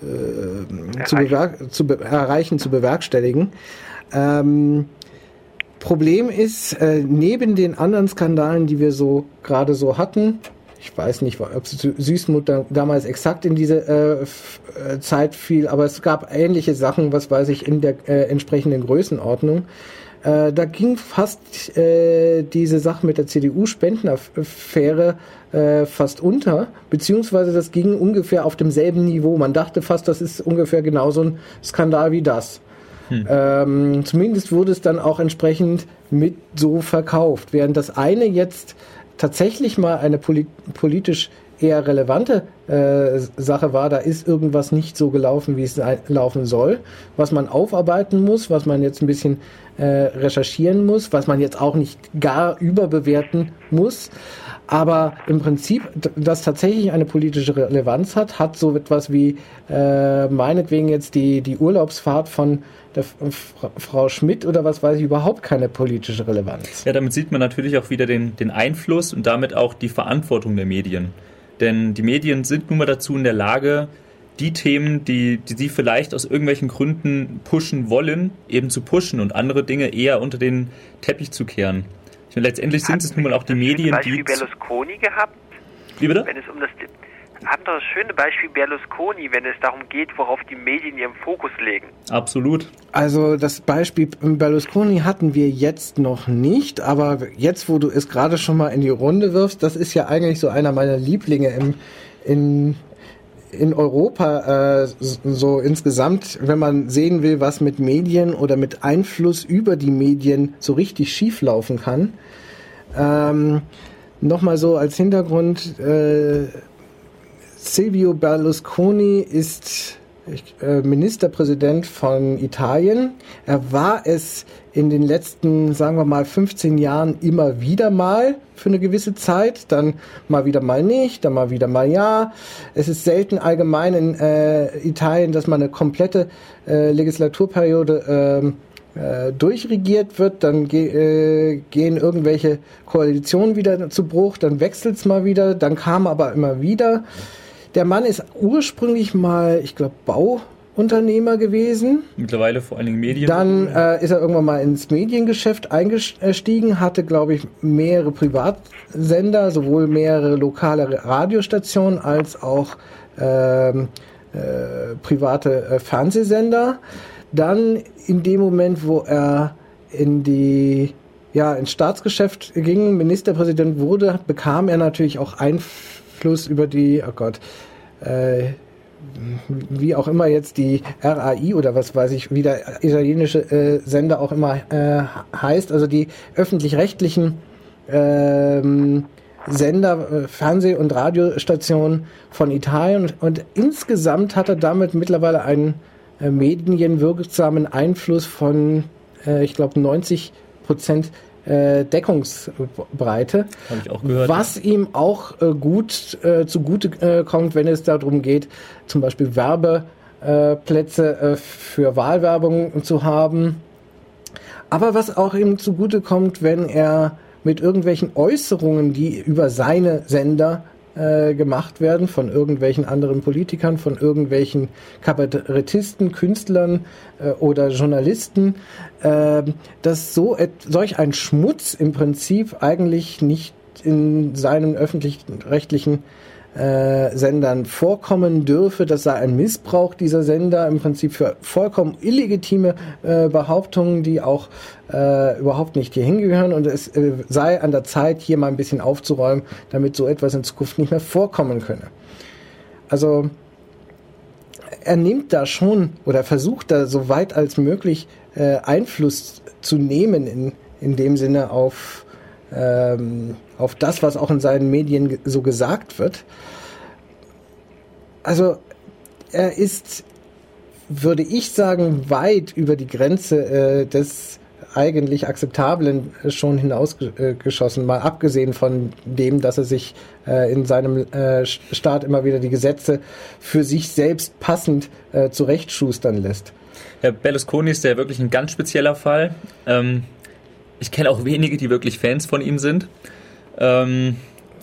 äh, zu, zu erreichen, zu bewerkstelligen. Ähm, Problem ist, äh, neben den anderen Skandalen, die wir so gerade so hatten, ich weiß nicht, ob Süßmut damals exakt in diese äh, äh, Zeit fiel, aber es gab ähnliche Sachen, was weiß ich, in der äh, entsprechenden Größenordnung. Äh, da ging fast äh, diese Sache mit der CDU-Spendenaffäre äh, fast unter, beziehungsweise das ging ungefähr auf demselben Niveau. Man dachte fast, das ist ungefähr genauso ein Skandal wie das. Hm. Ähm, zumindest wurde es dann auch entsprechend mit so verkauft. Während das eine jetzt tatsächlich mal eine polit politisch eher relevante äh, Sache war, da ist irgendwas nicht so gelaufen, wie es laufen soll, was man aufarbeiten muss, was man jetzt ein bisschen äh, recherchieren muss, was man jetzt auch nicht gar überbewerten muss. Aber im Prinzip, das tatsächlich eine politische Relevanz hat, hat so etwas wie äh, meinetwegen jetzt die, die Urlaubsfahrt von der Frau Schmidt oder was weiß ich überhaupt keine politische Relevanz. Ja, damit sieht man natürlich auch wieder den, den Einfluss und damit auch die Verantwortung der Medien. Denn die Medien sind nun mal dazu in der Lage, die Themen, die, die sie vielleicht aus irgendwelchen Gründen pushen wollen, eben zu pushen und andere Dinge eher unter den Teppich zu kehren. Ich meine, letztendlich sind es nun mal auch die Medien, die. Berlusconi gehabt? Wie bitte? Wenn es um das anderes schöne Beispiel Berlusconi, wenn es darum geht, worauf die Medien ihren Fokus legen. Absolut. Also das Beispiel Berlusconi hatten wir jetzt noch nicht, aber jetzt, wo du es gerade schon mal in die Runde wirfst, das ist ja eigentlich so einer meiner Lieblinge im, in, in Europa äh, so insgesamt, wenn man sehen will, was mit Medien oder mit Einfluss über die Medien so richtig schief laufen kann. Ähm, Nochmal so als Hintergrund, äh, Silvio Berlusconi ist äh, Ministerpräsident von Italien. Er war es in den letzten, sagen wir mal, 15 Jahren immer wieder mal für eine gewisse Zeit, dann mal wieder mal nicht, dann mal wieder mal ja. Es ist selten allgemein in äh, Italien, dass man eine komplette äh, Legislaturperiode ähm, äh, durchregiert wird, dann ge äh, gehen irgendwelche Koalitionen wieder zu Bruch, dann wechselt es mal wieder, dann kam aber immer wieder. Der Mann ist ursprünglich mal, ich glaube, Bauunternehmer gewesen. Mittlerweile vor allen Dingen Medien. Dann äh, ist er irgendwann mal ins Mediengeschäft eingestiegen, hatte, glaube ich, mehrere Privatsender, sowohl mehrere lokale Radiostationen als auch ähm, äh, private äh, Fernsehsender. Dann in dem Moment, wo er in die ja, ins Staatsgeschäft ging, Ministerpräsident wurde, bekam er natürlich auch Einfluss Einfluss über die, oh Gott, äh, wie auch immer jetzt die RAI oder was weiß ich, wie der italienische äh, Sender auch immer äh, heißt, also die öffentlich-rechtlichen ähm, Sender, äh, Fernseh- und Radiostationen von Italien. Und, und, insgesamt hat er damit mittlerweile einen äh, medienwirksamen Einfluss von, äh, ich glaube, 90 Prozent äh, Deckungsbreite. Habe ich auch gehört. Was ja. ihm auch äh, gut äh, zugute äh, kommt, wenn es darum geht, zum Beispiel Werbe äh, Plätze äh, für Wahlwerbung zu haben. Aber was auch ihm zugute kommt, wenn er mit irgendwelchen Äußerungen, die über seine Sender äh, gemacht werden, von irgendwelchen anderen Politikern, von irgendwelchen Kabarettisten, Künstlern äh, oder Journalisten, äh, dass so solch ein Schmutz im Prinzip eigentlich nicht in seinen öffentlichen rechtlichen äh, Sendern vorkommen dürfe. Das sei ein Missbrauch dieser Sender im Prinzip für vollkommen illegitime äh, Behauptungen, die auch äh, überhaupt nicht hier hingehören. Und es äh, sei an der Zeit, hier mal ein bisschen aufzuräumen, damit so etwas in Zukunft nicht mehr vorkommen könne. Also er nimmt da schon oder versucht da so weit als möglich äh, Einfluss zu nehmen in, in dem Sinne auf ähm, auf das, was auch in seinen Medien so gesagt wird. Also er ist, würde ich sagen, weit über die Grenze äh, des eigentlich Akzeptablen schon hinausgeschossen, mal abgesehen von dem, dass er sich äh, in seinem äh, Staat immer wieder die Gesetze für sich selbst passend äh, zurechtschustern lässt. Herr Berlusconi ist ja wirklich ein ganz spezieller Fall. Ähm, ich kenne auch wenige, die wirklich Fans von ihm sind. Ähm,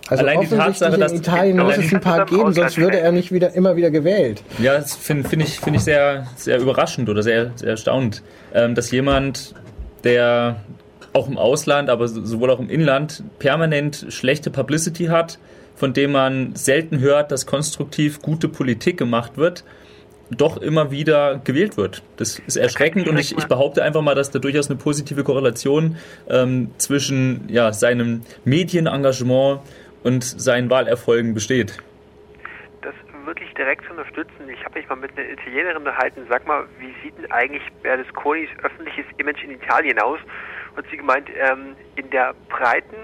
also allein die Tatsache, dass in Italien muss es ein paar geben, sonst würde er nicht wieder immer wieder gewählt. Ja, das finde find ich, find ich sehr, sehr überraschend oder sehr, sehr erstaunend, ähm, dass jemand, der auch im Ausland, aber sowohl auch im Inland permanent schlechte Publicity hat, von dem man selten hört, dass konstruktiv gute Politik gemacht wird, doch immer wieder gewählt wird. Das ist erschreckend und ich, ich behaupte einfach mal, dass da durchaus eine positive Korrelation ähm, zwischen ja, seinem Medienengagement und seinen Wahlerfolgen besteht. Das wirklich direkt zu unterstützen. Ich habe mich mal mit einer Italienerin unterhalten. Sag mal, wie sieht denn eigentlich Berlusconis öffentliches Image in Italien aus? Und sie gemeint, ähm, in der breiten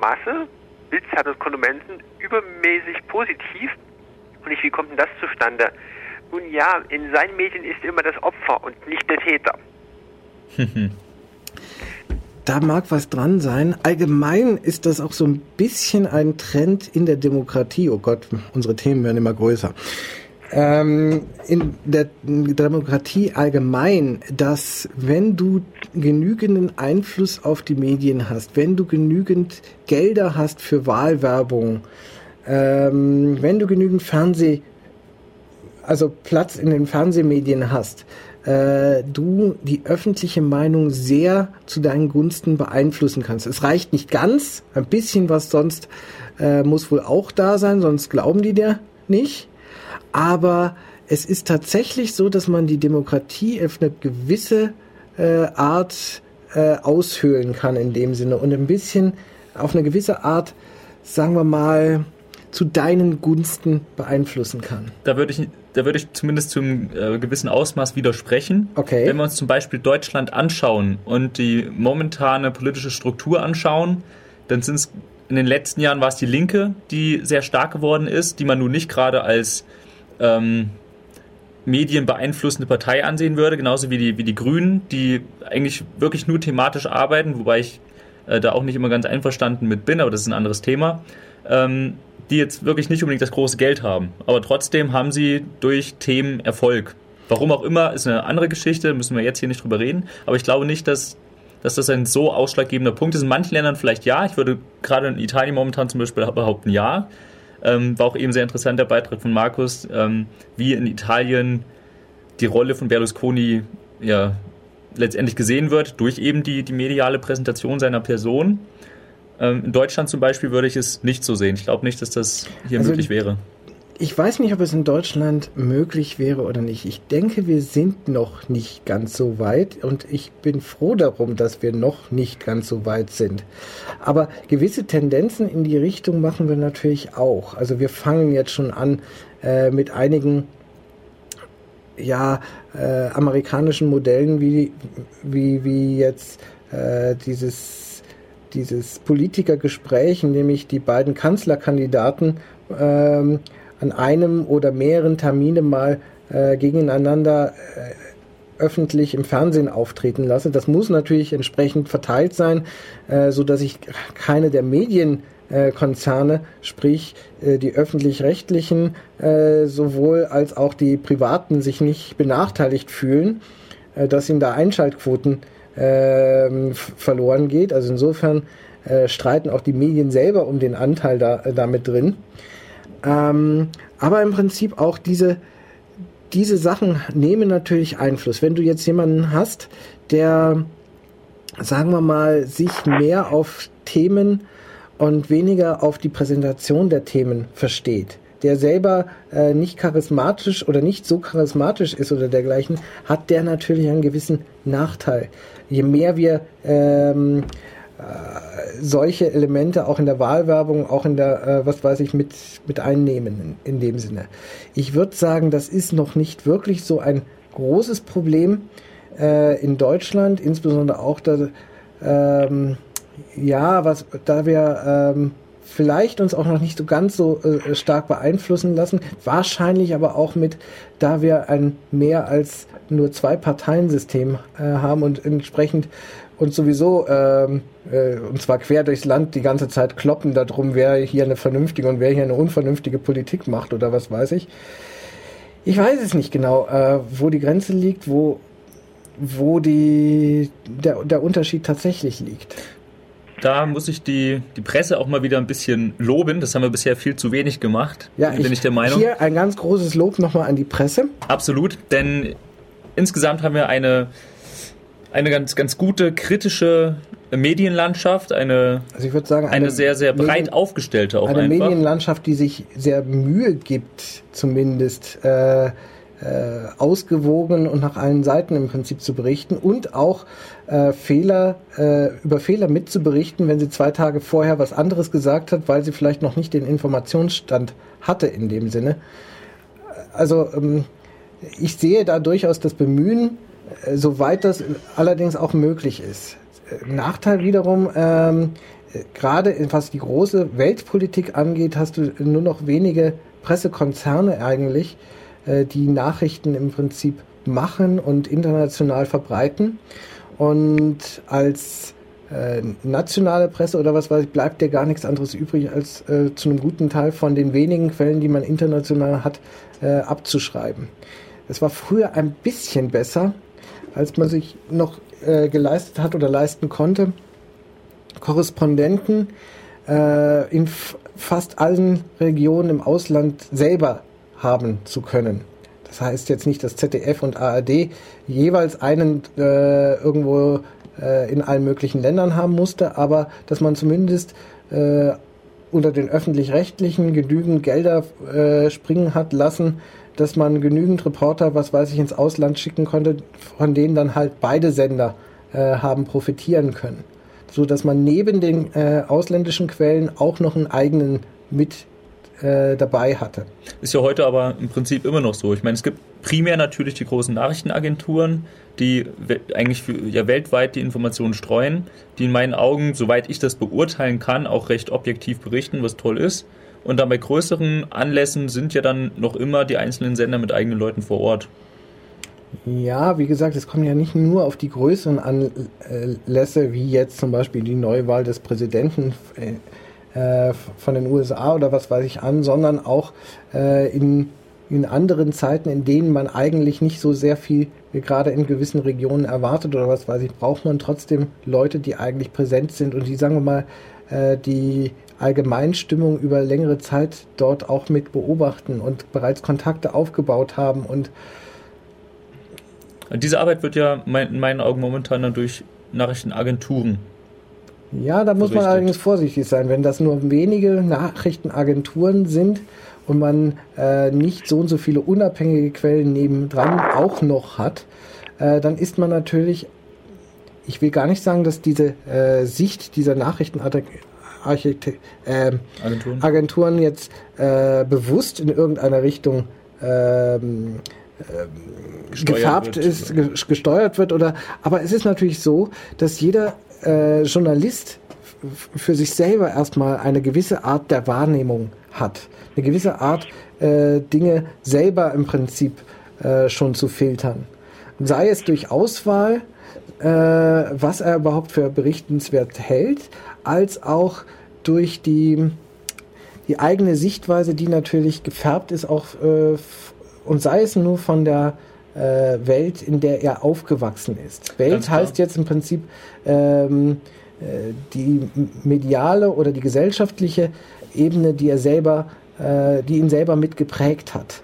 Masse Bildzeitungskonsumenten übermäßig positiv. Und ich, wie kommt denn das zustande? Nun ja, in seinen Medien ist immer das Opfer und nicht der Täter. da mag was dran sein. Allgemein ist das auch so ein bisschen ein Trend in der Demokratie. Oh Gott, unsere Themen werden immer größer. Ähm, in der Demokratie allgemein, dass wenn du genügenden Einfluss auf die Medien hast, wenn du genügend Gelder hast für Wahlwerbung, ähm, wenn du genügend Fernseh also Platz in den Fernsehmedien hast, äh, du die öffentliche Meinung sehr zu deinen Gunsten beeinflussen kannst. Es reicht nicht ganz, ein bisschen was sonst äh, muss wohl auch da sein, sonst glauben die dir nicht. Aber es ist tatsächlich so, dass man die Demokratie auf eine gewisse äh, Art äh, aushöhlen kann in dem Sinne und ein bisschen auf eine gewisse Art, sagen wir mal, zu deinen Gunsten beeinflussen kann. Da würde ich, da würde ich zumindest zum äh, gewissen Ausmaß widersprechen. Okay. Wenn wir uns zum Beispiel Deutschland anschauen und die momentane politische Struktur anschauen, dann sind es in den letzten Jahren war es die Linke, die sehr stark geworden ist, die man nun nicht gerade als ähm, medienbeeinflussende Partei ansehen würde, genauso wie die, wie die Grünen, die eigentlich wirklich nur thematisch arbeiten, wobei ich äh, da auch nicht immer ganz einverstanden mit bin, aber das ist ein anderes Thema. Ähm, die jetzt wirklich nicht unbedingt das große Geld haben. Aber trotzdem haben sie durch Themen Erfolg. Warum auch immer, ist eine andere Geschichte, müssen wir jetzt hier nicht drüber reden. Aber ich glaube nicht, dass, dass das ein so ausschlaggebender Punkt ist. In manchen Ländern vielleicht ja. Ich würde gerade in Italien momentan zum Beispiel behaupten, ja. Ähm, war auch eben sehr interessant der Beitrag von Markus, ähm, wie in Italien die Rolle von Berlusconi ja, letztendlich gesehen wird durch eben die, die mediale Präsentation seiner Person. Ähm, in Deutschland zum Beispiel würde ich es nicht so sehen. Ich glaube nicht, dass das hier also, möglich wäre. Ich weiß nicht, ob es in Deutschland möglich wäre oder nicht. Ich denke, wir sind noch nicht ganz so weit und ich bin froh darum, dass wir noch nicht ganz so weit sind. Aber gewisse Tendenzen in die Richtung machen wir natürlich auch. Also wir fangen jetzt schon an äh, mit einigen ja, äh, amerikanischen Modellen, wie, wie, wie jetzt äh, dieses dieses Politikergespräch, in dem ich die beiden Kanzlerkandidaten ähm, an einem oder mehreren Terminen mal äh, gegeneinander äh, öffentlich im Fernsehen auftreten lasse. Das muss natürlich entsprechend verteilt sein, äh, so dass ich keine der Medien äh, sprich äh, die öffentlich-rechtlichen äh, sowohl als auch die privaten sich nicht benachteiligt fühlen, äh, dass ihnen da Einschaltquoten äh, verloren geht. Also insofern äh, streiten auch die Medien selber um den Anteil da, äh, damit drin. Ähm, aber im Prinzip auch diese, diese Sachen nehmen natürlich Einfluss. Wenn du jetzt jemanden hast, der, sagen wir mal, sich mehr auf Themen und weniger auf die Präsentation der Themen versteht, der selber äh, nicht charismatisch oder nicht so charismatisch ist oder dergleichen, hat der natürlich einen gewissen Nachteil. Je mehr wir ähm, äh, solche Elemente auch in der Wahlwerbung, auch in der, äh, was weiß ich, mit, mit einnehmen in, in dem Sinne. Ich würde sagen, das ist noch nicht wirklich so ein großes Problem äh, in Deutschland, insbesondere auch da, ähm, ja, was, da wir ähm, vielleicht uns auch noch nicht so ganz so äh, stark beeinflussen lassen. Wahrscheinlich aber auch mit, da wir ein mehr als nur zwei Parteiensystem äh, haben und entsprechend und sowieso, ähm, äh, und zwar quer durchs Land, die ganze Zeit kloppen darum, wer hier eine vernünftige und wer hier eine unvernünftige Politik macht oder was weiß ich. Ich weiß es nicht genau, äh, wo die Grenze liegt, wo, wo die, der, der Unterschied tatsächlich liegt. Da muss ich die, die Presse auch mal wieder ein bisschen loben. Das haben wir bisher viel zu wenig gemacht. Ja, bin ich, ich der Meinung. Hier ein ganz großes Lob nochmal an die Presse. Absolut, denn insgesamt haben wir eine eine ganz, ganz gute kritische Medienlandschaft, eine, also ich würde sagen, eine, eine sehr, sehr breit Medien, aufgestellte auch Eine einfach. Medienlandschaft, die sich sehr Mühe gibt, zumindest äh, äh, ausgewogen und nach allen Seiten im Prinzip zu berichten und auch äh, Fehler, äh, über Fehler mitzuberichten, wenn sie zwei Tage vorher was anderes gesagt hat, weil sie vielleicht noch nicht den Informationsstand hatte in dem Sinne. Also ähm, ich sehe da durchaus das Bemühen, äh, soweit das allerdings auch möglich ist. Nachteil wiederum, ähm, gerade was die große Weltpolitik angeht, hast du nur noch wenige Pressekonzerne eigentlich, die Nachrichten im Prinzip machen und international verbreiten. Und als äh, nationale Presse oder was weiß ich, bleibt dir gar nichts anderes übrig, als äh, zu einem guten Teil von den wenigen Quellen, die man international hat, äh, abzuschreiben. Es war früher ein bisschen besser, als man sich noch äh, geleistet hat oder leisten konnte, Korrespondenten äh, in fast allen Regionen im Ausland selber haben zu können. Das heißt jetzt nicht, dass ZDF und ARD jeweils einen äh, irgendwo äh, in allen möglichen Ländern haben musste, aber dass man zumindest äh, unter den öffentlich-rechtlichen genügend Gelder äh, springen hat lassen, dass man genügend Reporter, was weiß ich, ins Ausland schicken konnte, von denen dann halt beide Sender äh, haben profitieren können. So dass man neben den äh, ausländischen Quellen auch noch einen eigenen mit äh, dabei hatte. Ist ja heute aber im Prinzip immer noch so. Ich meine, es gibt primär natürlich die großen Nachrichtenagenturen, die eigentlich für, ja weltweit die Informationen streuen, die in meinen Augen, soweit ich das beurteilen kann, auch recht objektiv berichten, was toll ist. Und dann bei größeren Anlässen sind ja dann noch immer die einzelnen Sender mit eigenen Leuten vor Ort. Ja, wie gesagt, es kommt ja nicht nur auf die größeren Anlässe, wie jetzt zum Beispiel die Neuwahl des Präsidenten äh, von den USA oder was weiß ich an, sondern auch äh, in, in anderen Zeiten, in denen man eigentlich nicht so sehr viel gerade in gewissen Regionen erwartet oder was weiß ich, braucht man trotzdem Leute, die eigentlich präsent sind und die, sagen wir mal, äh, die Allgemeinstimmung über längere Zeit dort auch mit beobachten und bereits Kontakte aufgebaut haben und diese Arbeit wird ja in meinen Augen momentan dann durch Nachrichtenagenturen. Ja, da muss berichtet. man allerdings vorsichtig sein. Wenn das nur wenige Nachrichtenagenturen sind und man äh, nicht so und so viele unabhängige Quellen nebendran auch noch hat, äh, dann ist man natürlich, ich will gar nicht sagen, dass diese äh, Sicht dieser Nachrichtenagenturen äh. Agenturen. jetzt äh, bewusst in irgendeiner Richtung ähm, äh, gefärbt ist, ge gesteuert wird oder aber es ist natürlich so, dass jeder äh, Journalist für sich selber erstmal eine gewisse Art der Wahrnehmung hat, eine gewisse Art äh, Dinge selber im Prinzip äh, schon zu filtern. Sei es durch Auswahl, äh, was er überhaupt für berichtenswert hält, als auch durch die, die eigene Sichtweise, die natürlich gefärbt ist, auch äh, und sei es nur von der äh, Welt, in der er aufgewachsen ist. Welt heißt jetzt im Prinzip ähm, äh, die mediale oder die gesellschaftliche Ebene, die er selber, äh, die ihn selber mitgeprägt hat.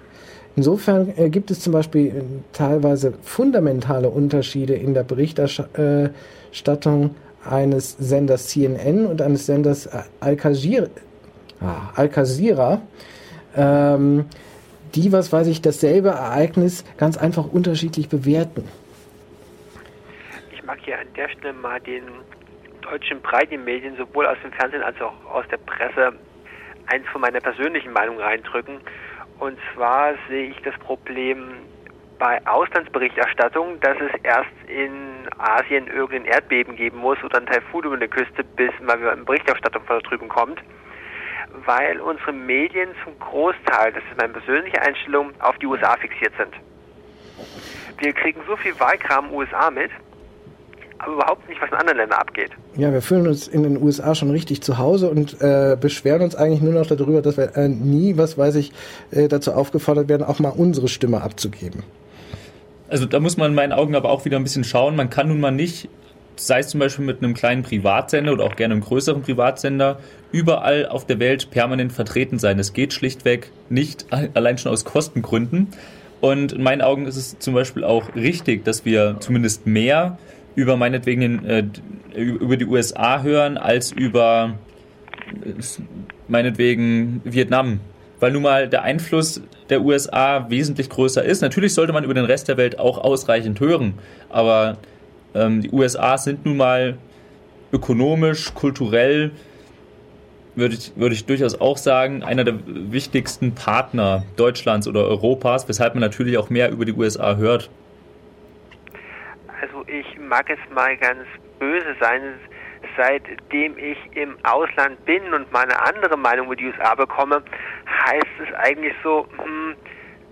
Insofern äh, gibt es zum Beispiel äh, teilweise fundamentale Unterschiede in der Berichterstattung eines Senders CNN und eines Senders äh, Al ah, ähm, die, was weiß ich, dasselbe Ereignis ganz einfach unterschiedlich bewerten. Ich mag hier an der Stelle mal den deutschen breiten Medien, sowohl aus dem Fernsehen als auch aus der Presse, eins von meiner persönlichen Meinung reindrücken. Und zwar sehe ich das Problem bei Auslandsberichterstattung, dass es erst in Asien irgendein Erdbeben geben muss oder ein Taifun über eine Küste, bis mal eine Berichterstattung von da drüben kommt weil unsere Medien zum Großteil, das ist meine persönliche Einstellung, auf die USA fixiert sind. Wir kriegen so viel Wahlkram USA mit, aber überhaupt nicht, was in anderen Ländern abgeht. Ja, wir fühlen uns in den USA schon richtig zu Hause und äh, beschweren uns eigentlich nur noch darüber, dass wir äh, nie, was weiß ich, äh, dazu aufgefordert werden, auch mal unsere Stimme abzugeben. Also da muss man in meinen Augen aber auch wieder ein bisschen schauen. Man kann nun mal nicht sei es zum Beispiel mit einem kleinen Privatsender oder auch gerne einem größeren Privatsender, überall auf der Welt permanent vertreten sein. Es geht schlichtweg nicht, allein schon aus Kostengründen. Und in meinen Augen ist es zum Beispiel auch richtig, dass wir zumindest mehr über meinetwegen den, äh, über die USA hören als über äh, meinetwegen Vietnam. Weil nun mal der Einfluss der USA wesentlich größer ist. Natürlich sollte man über den Rest der Welt auch ausreichend hören, aber ähm, die USA sind nun mal ökonomisch, kulturell, würde ich, würde ich durchaus auch sagen, einer der wichtigsten Partner Deutschlands oder Europas, weshalb man natürlich auch mehr über die USA hört. Also ich mag es mal ganz böse sein, seitdem ich im Ausland bin und mal eine andere Meinung über die USA bekomme, heißt es eigentlich so, hm,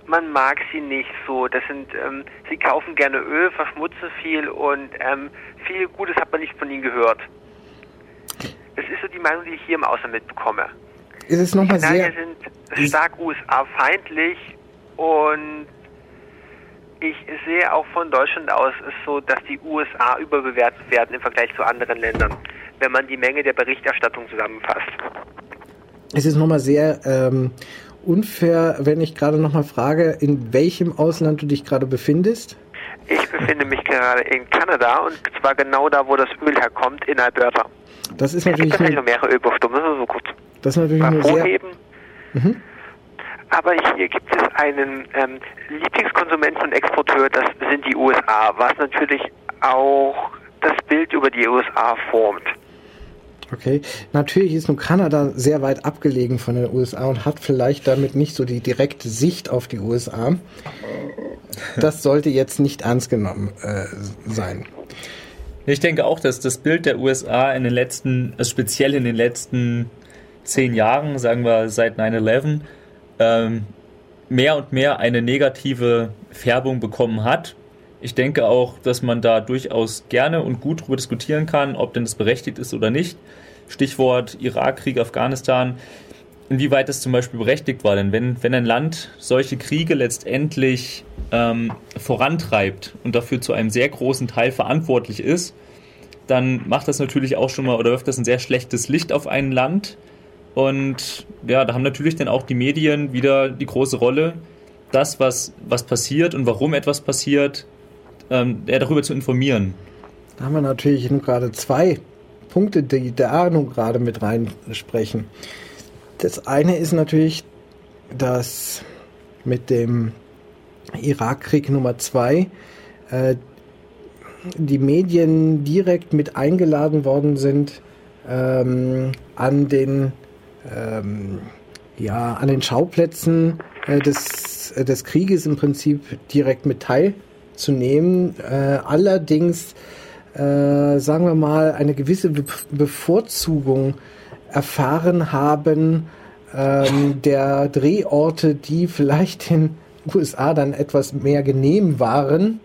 man mag sie nicht so. Das sind, ähm, sie kaufen gerne Öl, verschmutzen viel und ähm, viel Gutes hat man nicht von ihnen gehört. Das ist so die Meinung, die ich hier im Ausland mitbekomme. Ist es nochmal sehr... sind stark USA-feindlich und ich sehe auch von Deutschland aus ist so, dass die USA überbewertet werden im Vergleich zu anderen Ländern, wenn man die Menge der Berichterstattung zusammenfasst. Es ist nochmal sehr ähm, unfair, wenn ich gerade nochmal frage, in welchem Ausland du dich gerade befindest? Ich befinde mich gerade in Kanada und zwar genau da, wo das Öl herkommt, in Alberta. Das ist natürlich. Es gibt noch mehrere Ölbohrstoffe, das ist so kurz. Das ist natürlich Mal sehr. Mhm. Aber hier gibt es einen ähm, Lieblingskonsumenten und Exporteur, das sind die USA, was natürlich auch das Bild über die USA formt. Okay, natürlich ist nun Kanada sehr weit abgelegen von den USA und hat vielleicht damit nicht so die direkte Sicht auf die USA. Das sollte jetzt nicht ernst genommen äh, sein. Ich denke auch, dass das Bild der USA in den letzten, also speziell in den letzten zehn Jahren, sagen wir seit 9-11, ähm, mehr und mehr eine negative Färbung bekommen hat. Ich denke auch, dass man da durchaus gerne und gut darüber diskutieren kann, ob denn das berechtigt ist oder nicht. Stichwort Irakkrieg, Afghanistan. Inwieweit das zum Beispiel berechtigt war, denn wenn, wenn ein Land solche Kriege letztendlich ähm, vorantreibt und dafür zu einem sehr großen Teil verantwortlich ist, dann macht das natürlich auch schon mal oder wirft das ein sehr schlechtes Licht auf ein Land. Und ja, da haben natürlich dann auch die Medien wieder die große Rolle, das, was, was passiert und warum etwas passiert, ähm, darüber zu informieren. Da haben wir natürlich nun gerade zwei Punkte, die da nun gerade mit reinsprechen. Das eine ist natürlich, dass mit dem Irakkrieg Nummer zwei äh, die Medien direkt mit eingeladen worden sind, ähm, an den ähm, ja, an den Schauplätzen äh, des, äh, des Krieges im Prinzip direkt mit teilzunehmen. Äh, allerdings, äh, sagen wir mal, eine gewisse Be Bevorzugung erfahren haben ähm, der Drehorte, die vielleicht in USA dann etwas mehr genehm waren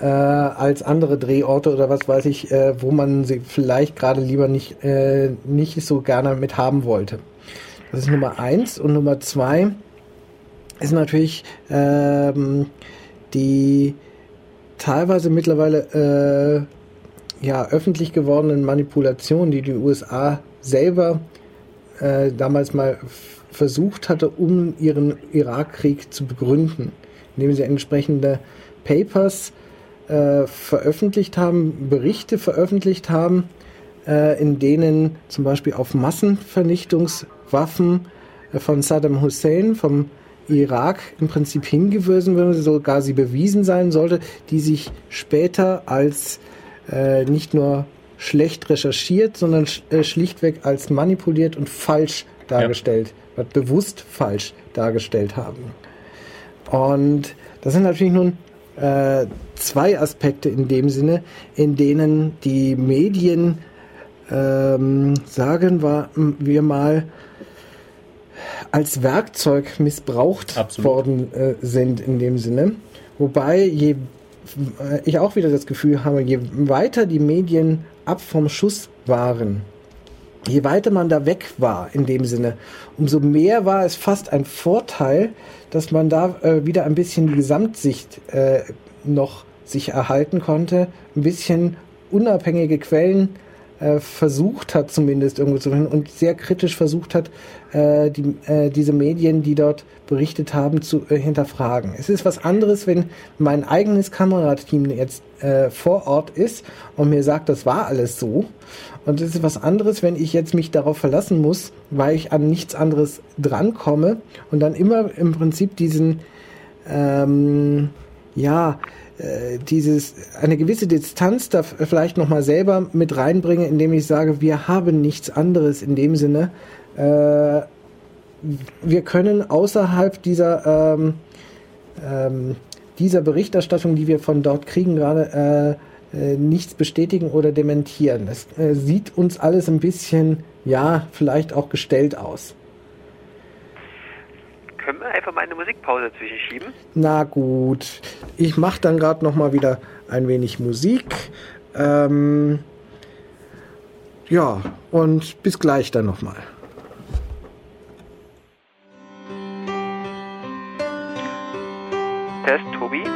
äh, als andere Drehorte oder was weiß ich, äh, wo man sie vielleicht gerade lieber nicht, äh, nicht so gerne mit haben wollte. Das ist Nummer eins. Und Nummer zwei ist natürlich ähm, die teilweise mittlerweile äh, ja, öffentlich gewordenen Manipulationen, die die USA selber äh, damals mal versucht hatte, um ihren Irakkrieg zu begründen, indem sie entsprechende Papers äh, veröffentlicht haben, Berichte veröffentlicht haben, äh, in denen zum Beispiel auf Massenvernichtungswaffen äh, von Saddam Hussein, vom Irak im Prinzip hingewiesen würde, sogar sie bewiesen sein sollte, die sich später als äh, nicht nur schlecht recherchiert, sondern sch äh, schlichtweg als manipuliert und falsch dargestellt, ja. bewusst falsch dargestellt haben. Und das sind natürlich nun äh, zwei Aspekte in dem Sinne, in denen die Medien, ähm, sagen wir, wir mal, als Werkzeug missbraucht Absolut. worden äh, sind in dem Sinne. Wobei je äh, ich auch wieder das Gefühl habe, je weiter die Medien ab vom Schuss waren, je weiter man da weg war in dem Sinne, umso mehr war es fast ein Vorteil, dass man da äh, wieder ein bisschen die Gesamtsicht äh, noch sich erhalten konnte, ein bisschen unabhängige Quellen äh, versucht hat, zumindest irgendwo zu finden und sehr kritisch versucht hat, äh, die, äh, diese Medien, die dort berichtet haben, zu äh, hinterfragen. Es ist was anderes, wenn mein eigenes Kamerateam jetzt äh, vor Ort ist und mir sagt, das war alles so. Und es ist was anderes, wenn ich jetzt mich darauf verlassen muss, weil ich an nichts anderes drankomme und dann immer im Prinzip diesen, ähm, ja, dieses eine gewisse Distanz da vielleicht noch mal selber mit reinbringe, indem ich sage, wir haben nichts anderes in dem Sinne. Äh, wir können außerhalb dieser ähm, ähm, dieser Berichterstattung, die wir von dort kriegen, gerade äh, äh, nichts bestätigen oder dementieren. Es äh, sieht uns alles ein bisschen, ja, vielleicht auch gestellt aus. Können wir einfach mal eine Musikpause zwischenschieben? Na gut, ich mache dann gerade noch mal wieder ein wenig Musik. Ähm, ja, und bis gleich dann noch mal. Test, Tobi.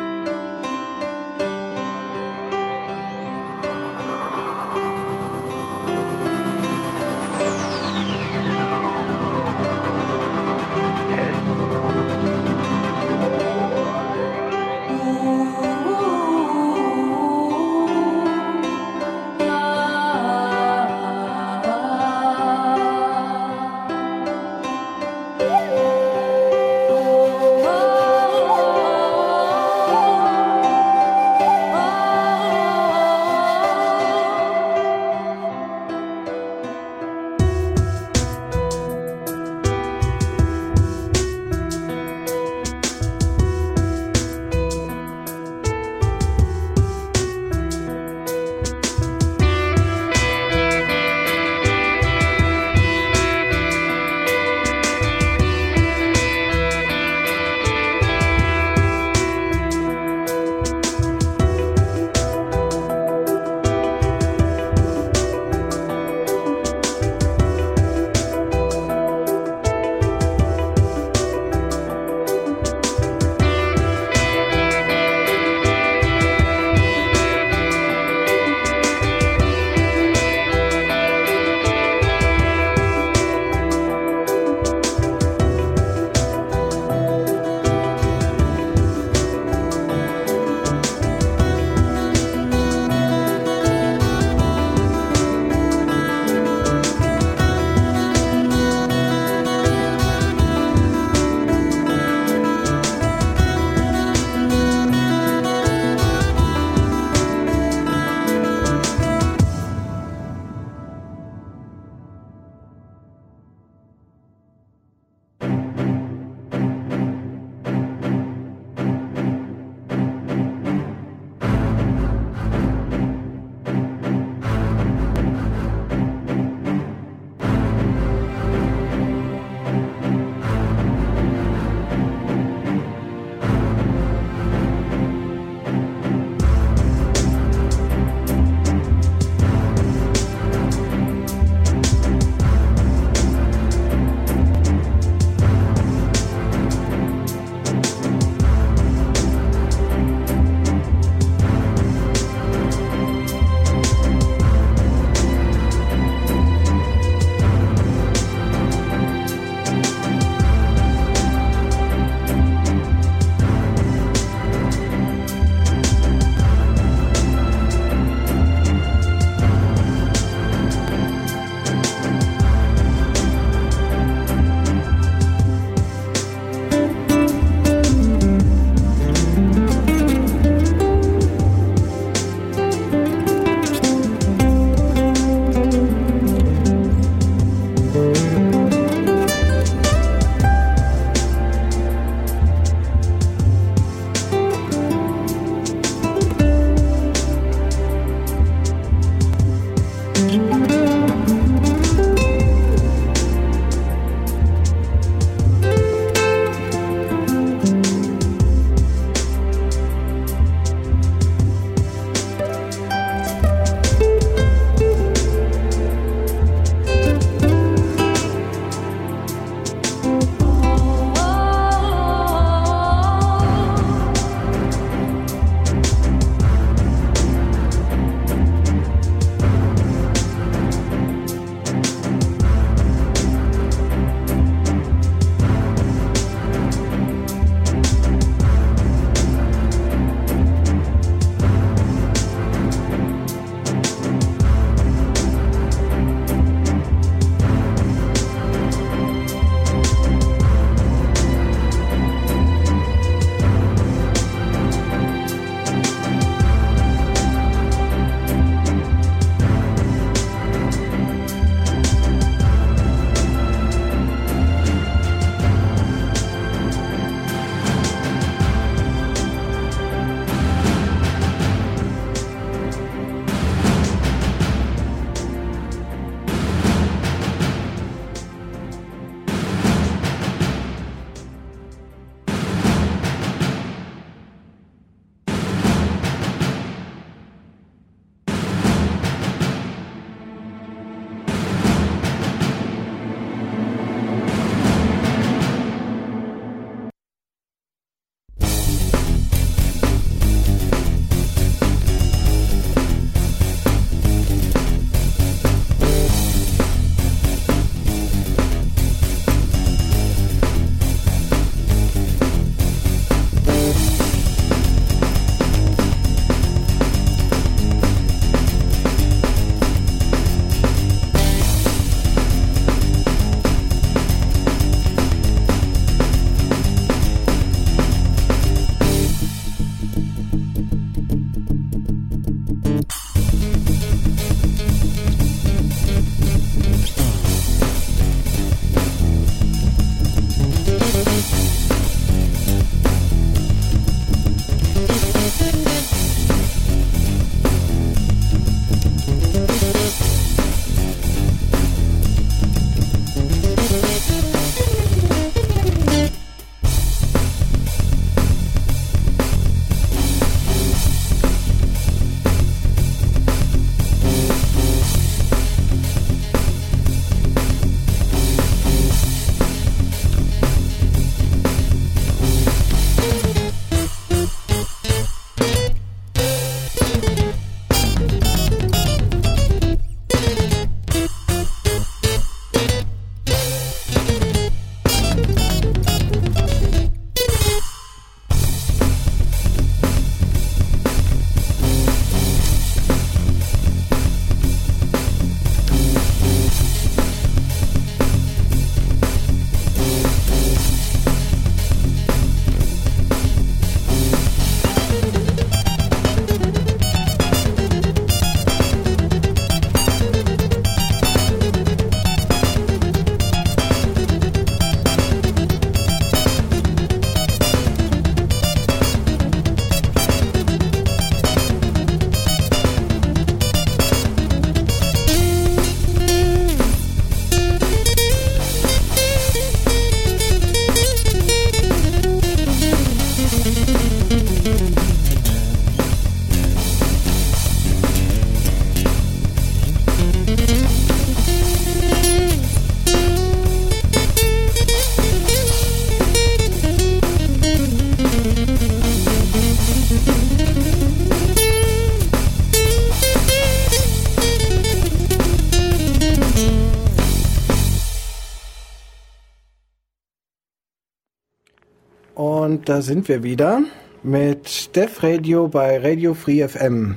Und da sind wir wieder mit Def Radio bei Radio Free FM.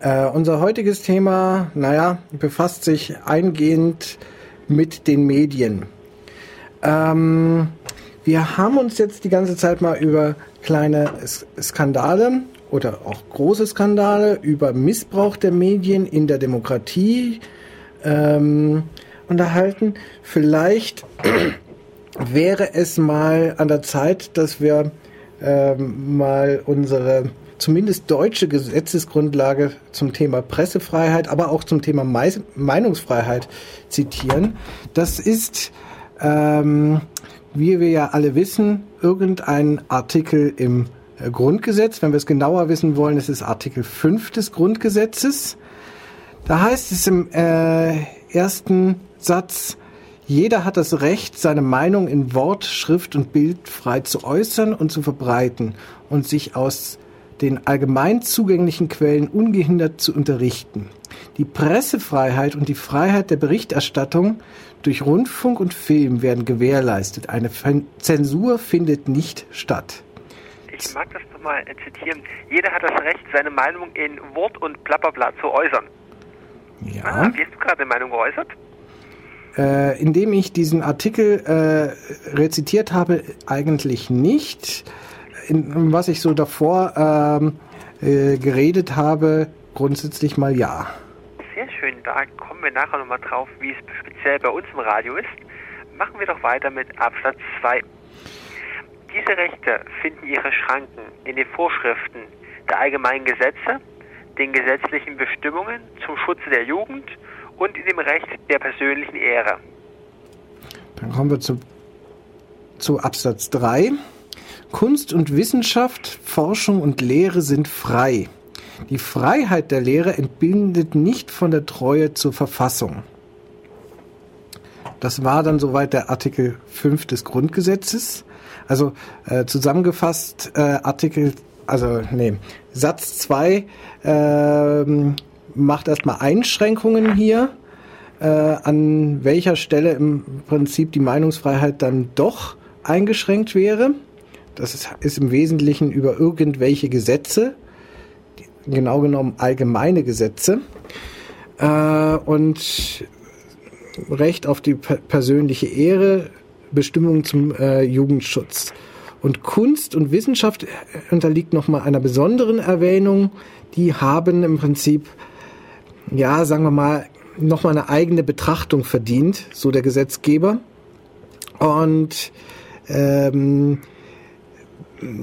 Äh, unser heutiges Thema, naja, befasst sich eingehend mit den Medien. Ähm, wir haben uns jetzt die ganze Zeit mal über kleine Skandale oder auch große Skandale, über Missbrauch der Medien in der Demokratie ähm, unterhalten. Vielleicht wäre es mal an der Zeit, dass wir ähm, mal unsere zumindest deutsche Gesetzesgrundlage zum Thema Pressefreiheit, aber auch zum Thema Meinungsfreiheit zitieren. Das ist, ähm, wie wir ja alle wissen, irgendein Artikel im äh, Grundgesetz. Wenn wir es genauer wissen wollen, ist es Artikel 5 des Grundgesetzes. Da heißt es im äh, ersten Satz, jeder hat das Recht, seine Meinung in Wort, Schrift und Bild frei zu äußern und zu verbreiten und sich aus den allgemein zugänglichen Quellen ungehindert zu unterrichten. Die Pressefreiheit und die Freiheit der Berichterstattung durch Rundfunk und Film werden gewährleistet. Eine Zensur findet nicht statt. Ich mag das nochmal zitieren. Jeder hat das Recht, seine Meinung in Wort und Blablabla zu äußern. Ja. Ah, wie hast du gerade Meinung geäußert? Äh, indem ich diesen Artikel äh, rezitiert habe, eigentlich nicht. In, was ich so davor ähm, äh, geredet habe, grundsätzlich mal ja. Sehr schön, da kommen wir nachher nochmal drauf, wie es speziell bei uns im Radio ist. Machen wir doch weiter mit Absatz 2. Diese Rechte finden ihre Schranken in den Vorschriften der allgemeinen Gesetze, den gesetzlichen Bestimmungen zum Schutze der Jugend und in dem Recht der persönlichen Ehre. Dann kommen wir zu, zu Absatz 3. Kunst und Wissenschaft, Forschung und Lehre sind frei. Die Freiheit der Lehre entbindet nicht von der Treue zur Verfassung. Das war dann soweit der Artikel 5 des Grundgesetzes. Also äh, zusammengefasst äh, Artikel, also nee, Satz 2 äh, macht erstmal Einschränkungen hier, äh, an welcher Stelle im Prinzip die Meinungsfreiheit dann doch eingeschränkt wäre. Das ist, ist im Wesentlichen über irgendwelche Gesetze, genau genommen allgemeine Gesetze. Äh, und Recht auf die persönliche Ehre, Bestimmungen zum äh, Jugendschutz. Und Kunst und Wissenschaft unterliegt nochmal einer besonderen Erwähnung. Die haben im Prinzip ja, sagen wir mal, nochmal eine eigene Betrachtung verdient, so der Gesetzgeber. Und ähm,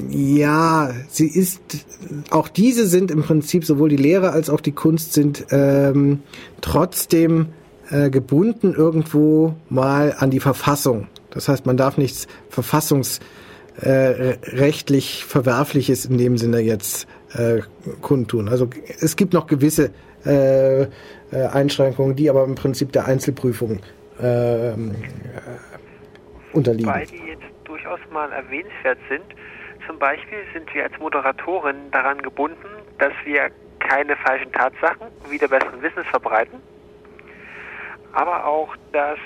ja, sie ist, auch diese sind im Prinzip, sowohl die Lehre als auch die Kunst sind ähm, trotzdem äh, gebunden irgendwo mal an die Verfassung. Das heißt, man darf nichts verfassungsrechtlich äh, Verwerfliches in dem Sinne jetzt äh, kundtun. Also es gibt noch gewisse äh, Einschränkungen, die aber im Prinzip der Einzelprüfung äh, unterliegen. Weil die jetzt durchaus mal erwähnenswert sind. Zum Beispiel sind wir als Moderatorin daran gebunden, dass wir keine falschen Tatsachen wieder besseren Wissens verbreiten, aber auch das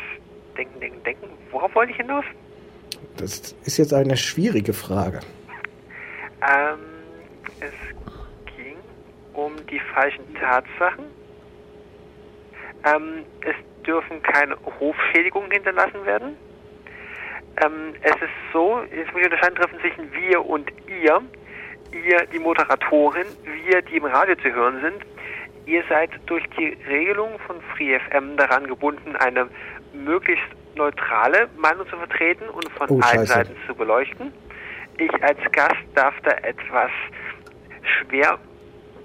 Denken, Denken, Denken. Worauf wollte ich hinaus? Das ist jetzt eine schwierige Frage. Ähm, es um die falschen Tatsachen. Ähm, es dürfen keine Rufschädigungen hinterlassen werden. Ähm, es ist so, jetzt muss ich unterscheiden, treffen sich ein Wir und Ihr. Ihr, die Moderatorin, wir, die im Radio zu hören sind. Ihr seid durch die Regelung von FreeFM daran gebunden, eine möglichst neutrale Meinung zu vertreten und von oh, allen Seiten zu beleuchten. Ich als Gast darf da etwas schwer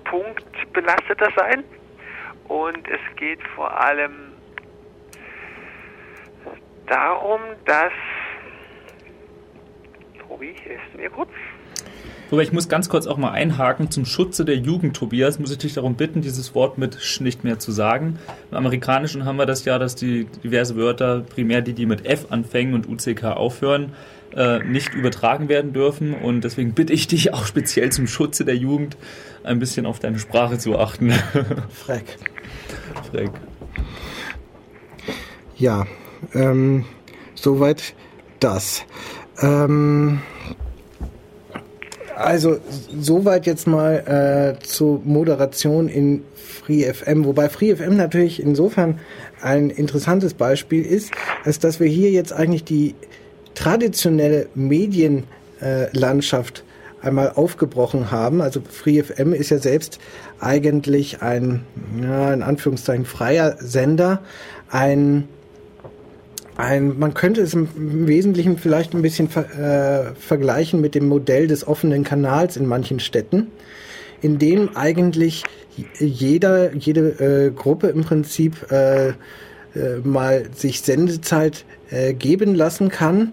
punktbelasteter sein. Und es geht vor allem darum, dass. Tobi, hilfst du mir kurz? Ich muss ganz kurz auch mal einhaken zum Schutze der Jugend, Tobias. Muss ich dich darum bitten, dieses Wort mit Sch nicht mehr zu sagen. Im Amerikanischen haben wir das ja, dass die diverse Wörter, primär die, die mit F anfangen und UCK aufhören, äh, nicht übertragen werden dürfen. Und deswegen bitte ich dich auch speziell zum Schutze der Jugend ein bisschen auf deine Sprache zu achten. Freck. Freck. Ja, ähm, soweit das. Ähm, Also soweit jetzt mal äh, zur Moderation in FreeFM, wobei FreeFM natürlich insofern ein interessantes Beispiel ist, als dass wir hier jetzt eigentlich die traditionelle Medienlandschaft äh, einmal aufgebrochen haben. Also FreeFM ist ja selbst eigentlich ein, ja, in Anführungszeichen, freier Sender, ein ein, man könnte es im Wesentlichen vielleicht ein bisschen ver, äh, vergleichen mit dem Modell des offenen Kanals in manchen Städten, in dem eigentlich jeder, jede äh, Gruppe im Prinzip äh, äh, mal sich Sendezeit äh, geben lassen kann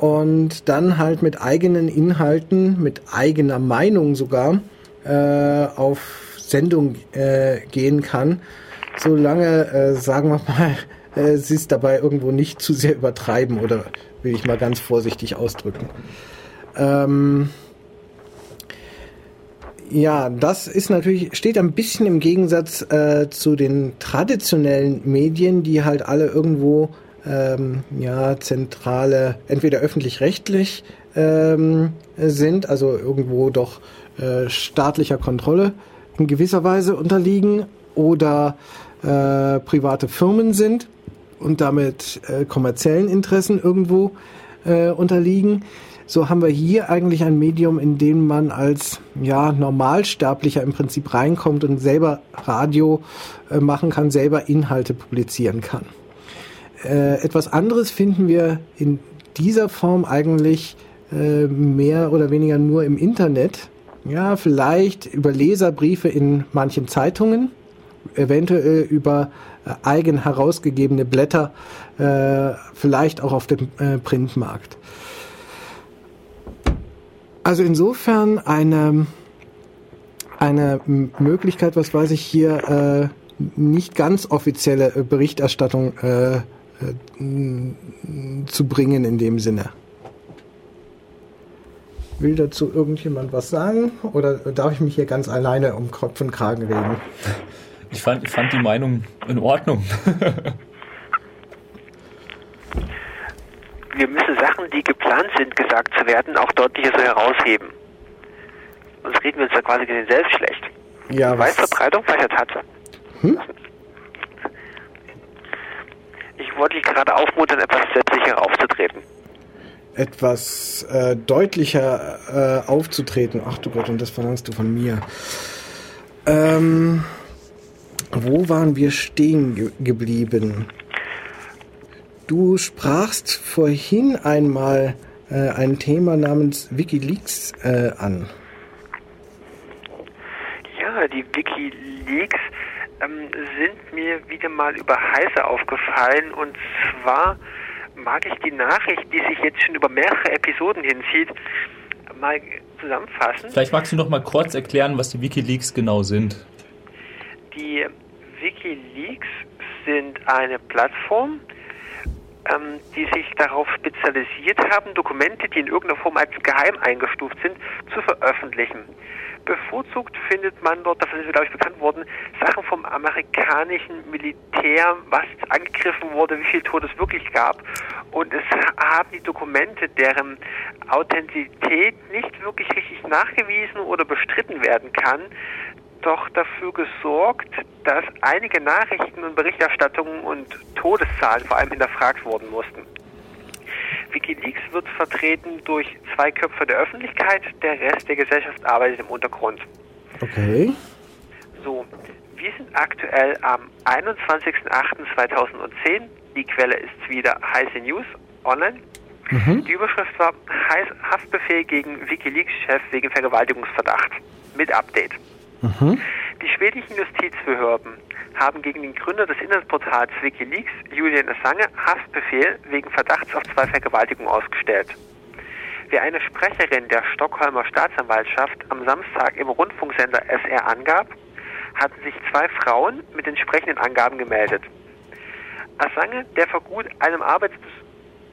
und dann halt mit eigenen Inhalten, mit eigener Meinung sogar äh, auf Sendung äh, gehen kann, solange, äh, sagen wir mal, äh, sie es dabei irgendwo nicht zu sehr übertreiben oder will ich mal ganz vorsichtig ausdrücken. Ähm, ja, das ist natürlich, steht ein bisschen im Gegensatz äh, zu den traditionellen Medien, die halt alle irgendwo ähm, ja, zentrale, entweder öffentlich-rechtlich ähm, sind, also irgendwo doch äh, staatlicher Kontrolle in gewisser Weise unterliegen oder äh, private Firmen sind und damit äh, kommerziellen Interessen irgendwo äh, unterliegen. So haben wir hier eigentlich ein Medium, in dem man als ja, Normalsterblicher im Prinzip reinkommt und selber Radio äh, machen kann, selber Inhalte publizieren kann. Äh, etwas anderes finden wir in dieser Form eigentlich äh, mehr oder weniger nur im Internet. Ja, vielleicht über Leserbriefe in manchen Zeitungen, eventuell über äh, eigen herausgegebene Blätter, äh, vielleicht auch auf dem äh, Printmarkt. Also insofern eine, eine Möglichkeit, was weiß ich hier, nicht ganz offizielle Berichterstattung äh, zu bringen in dem Sinne. Will dazu irgendjemand was sagen oder darf ich mich hier ganz alleine um Kopf und Kragen reden? Ich fand, ich fand die Meinung in Ordnung. Wir müssen Sachen, die geplant sind, gesagt zu werden, auch deutlicher so herausheben. Sonst reden wir uns ja quasi gegen selbst schlecht. Ja, Weiß Verbreitung weicher Tatsache. Hm? Ich wollte dich gerade aufmuntern, etwas selbstsicherer aufzutreten. Etwas äh, deutlicher äh, aufzutreten. Ach du Gott, und das verlangst du von mir. Ähm, wo waren wir stehen ge geblieben? Du sprachst vorhin einmal äh, ein Thema namens Wikileaks äh, an. Ja, die Wikileaks ähm, sind mir wieder mal über Heise aufgefallen und zwar mag ich die Nachricht, die sich jetzt schon über mehrere Episoden hinzieht, mal zusammenfassen. Vielleicht magst du noch mal kurz erklären, was die Wikileaks genau sind. Die Wikileaks sind eine Plattform, ähm, die sich darauf spezialisiert haben, Dokumente, die in irgendeiner Form als geheim eingestuft sind, zu veröffentlichen. Bevorzugt findet man dort, davon ist glaube ich bekannt worden, Sachen vom amerikanischen Militär, was angegriffen wurde, wie viel Tod es wirklich gab. Und es haben die Dokumente, deren Authentizität nicht wirklich richtig nachgewiesen oder bestritten werden kann, doch dafür gesorgt, dass einige Nachrichten und Berichterstattungen und Todeszahlen vor allem hinterfragt worden mussten. Wikileaks wird vertreten durch zwei Köpfe der Öffentlichkeit, der Rest der Gesellschaft arbeitet im Untergrund. Okay. So, wir sind aktuell am 21.08.2010. Die Quelle ist wieder Heise News online. Mhm. Die Überschrift war Haftbefehl gegen Wikileaks-Chef wegen Vergewaltigungsverdacht. Mit Update. Mhm. Die schwedischen Justizbehörden haben gegen den Gründer des Internetportals Wikileaks, Julian Assange, Haftbefehl wegen Verdachts auf zwei Vergewaltigungen ausgestellt. Wie eine Sprecherin der Stockholmer Staatsanwaltschaft am Samstag im Rundfunksender SR angab, hatten sich zwei Frauen mit entsprechenden Angaben gemeldet. Assange, der vor gut einem Arbeitsbesuch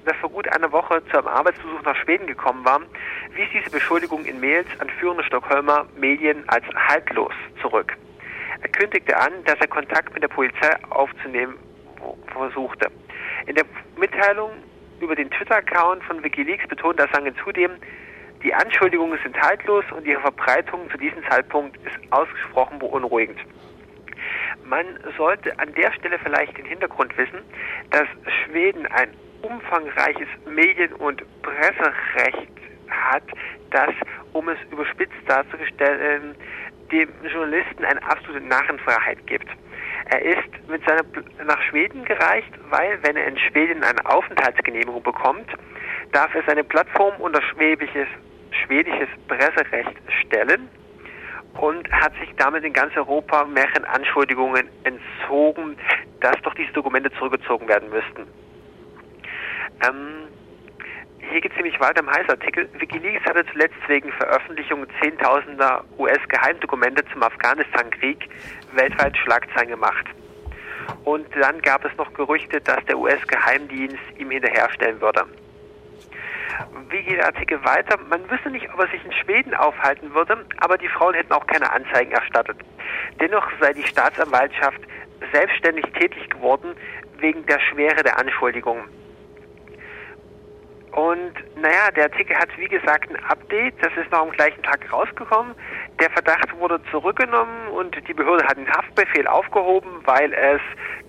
der vor gut einer Woche zu einem Arbeitsbesuch nach Schweden gekommen war, wies diese Beschuldigung in Mails an führende Stockholmer Medien als haltlos zurück. Er kündigte an, dass er Kontakt mit der Polizei aufzunehmen versuchte. In der Mitteilung über den Twitter-Account von Wikileaks betont Assange zudem, Die Anschuldigungen sind haltlos und ihre Verbreitung zu diesem Zeitpunkt ist ausgesprochen beunruhigend. Man sollte an der Stelle vielleicht den Hintergrund wissen, dass Schweden ein umfangreiches Medien- und Presserecht hat, das, um es überspitzt darzustellen, dem Journalisten eine absolute Narrenfreiheit gibt. Er ist mit seiner nach Schweden gereist, weil wenn er in Schweden eine Aufenthaltsgenehmigung bekommt, darf er seine Plattform unter schwäbisches, schwedisches Presserecht stellen und hat sich damit in ganz Europa mehreren Anschuldigungen entzogen, dass doch diese Dokumente zurückgezogen werden müssten. Ähm, hier geht es nämlich weiter im Heißartikel. Wikileaks hatte zuletzt wegen Veröffentlichung zehntausender US-Geheimdokumente zum Afghanistan-Krieg weltweit Schlagzeilen gemacht. Und dann gab es noch Gerüchte, dass der US-Geheimdienst ihm hinterherstellen würde. Wie geht der Artikel weiter? Man wüsste nicht, ob er sich in Schweden aufhalten würde, aber die Frauen hätten auch keine Anzeigen erstattet. Dennoch sei die Staatsanwaltschaft selbstständig tätig geworden wegen der Schwere der Anschuldigungen. Und naja, der Artikel hat wie gesagt ein Update, das ist noch am gleichen Tag rausgekommen. Der Verdacht wurde zurückgenommen und die Behörde hat den Haftbefehl aufgehoben, weil es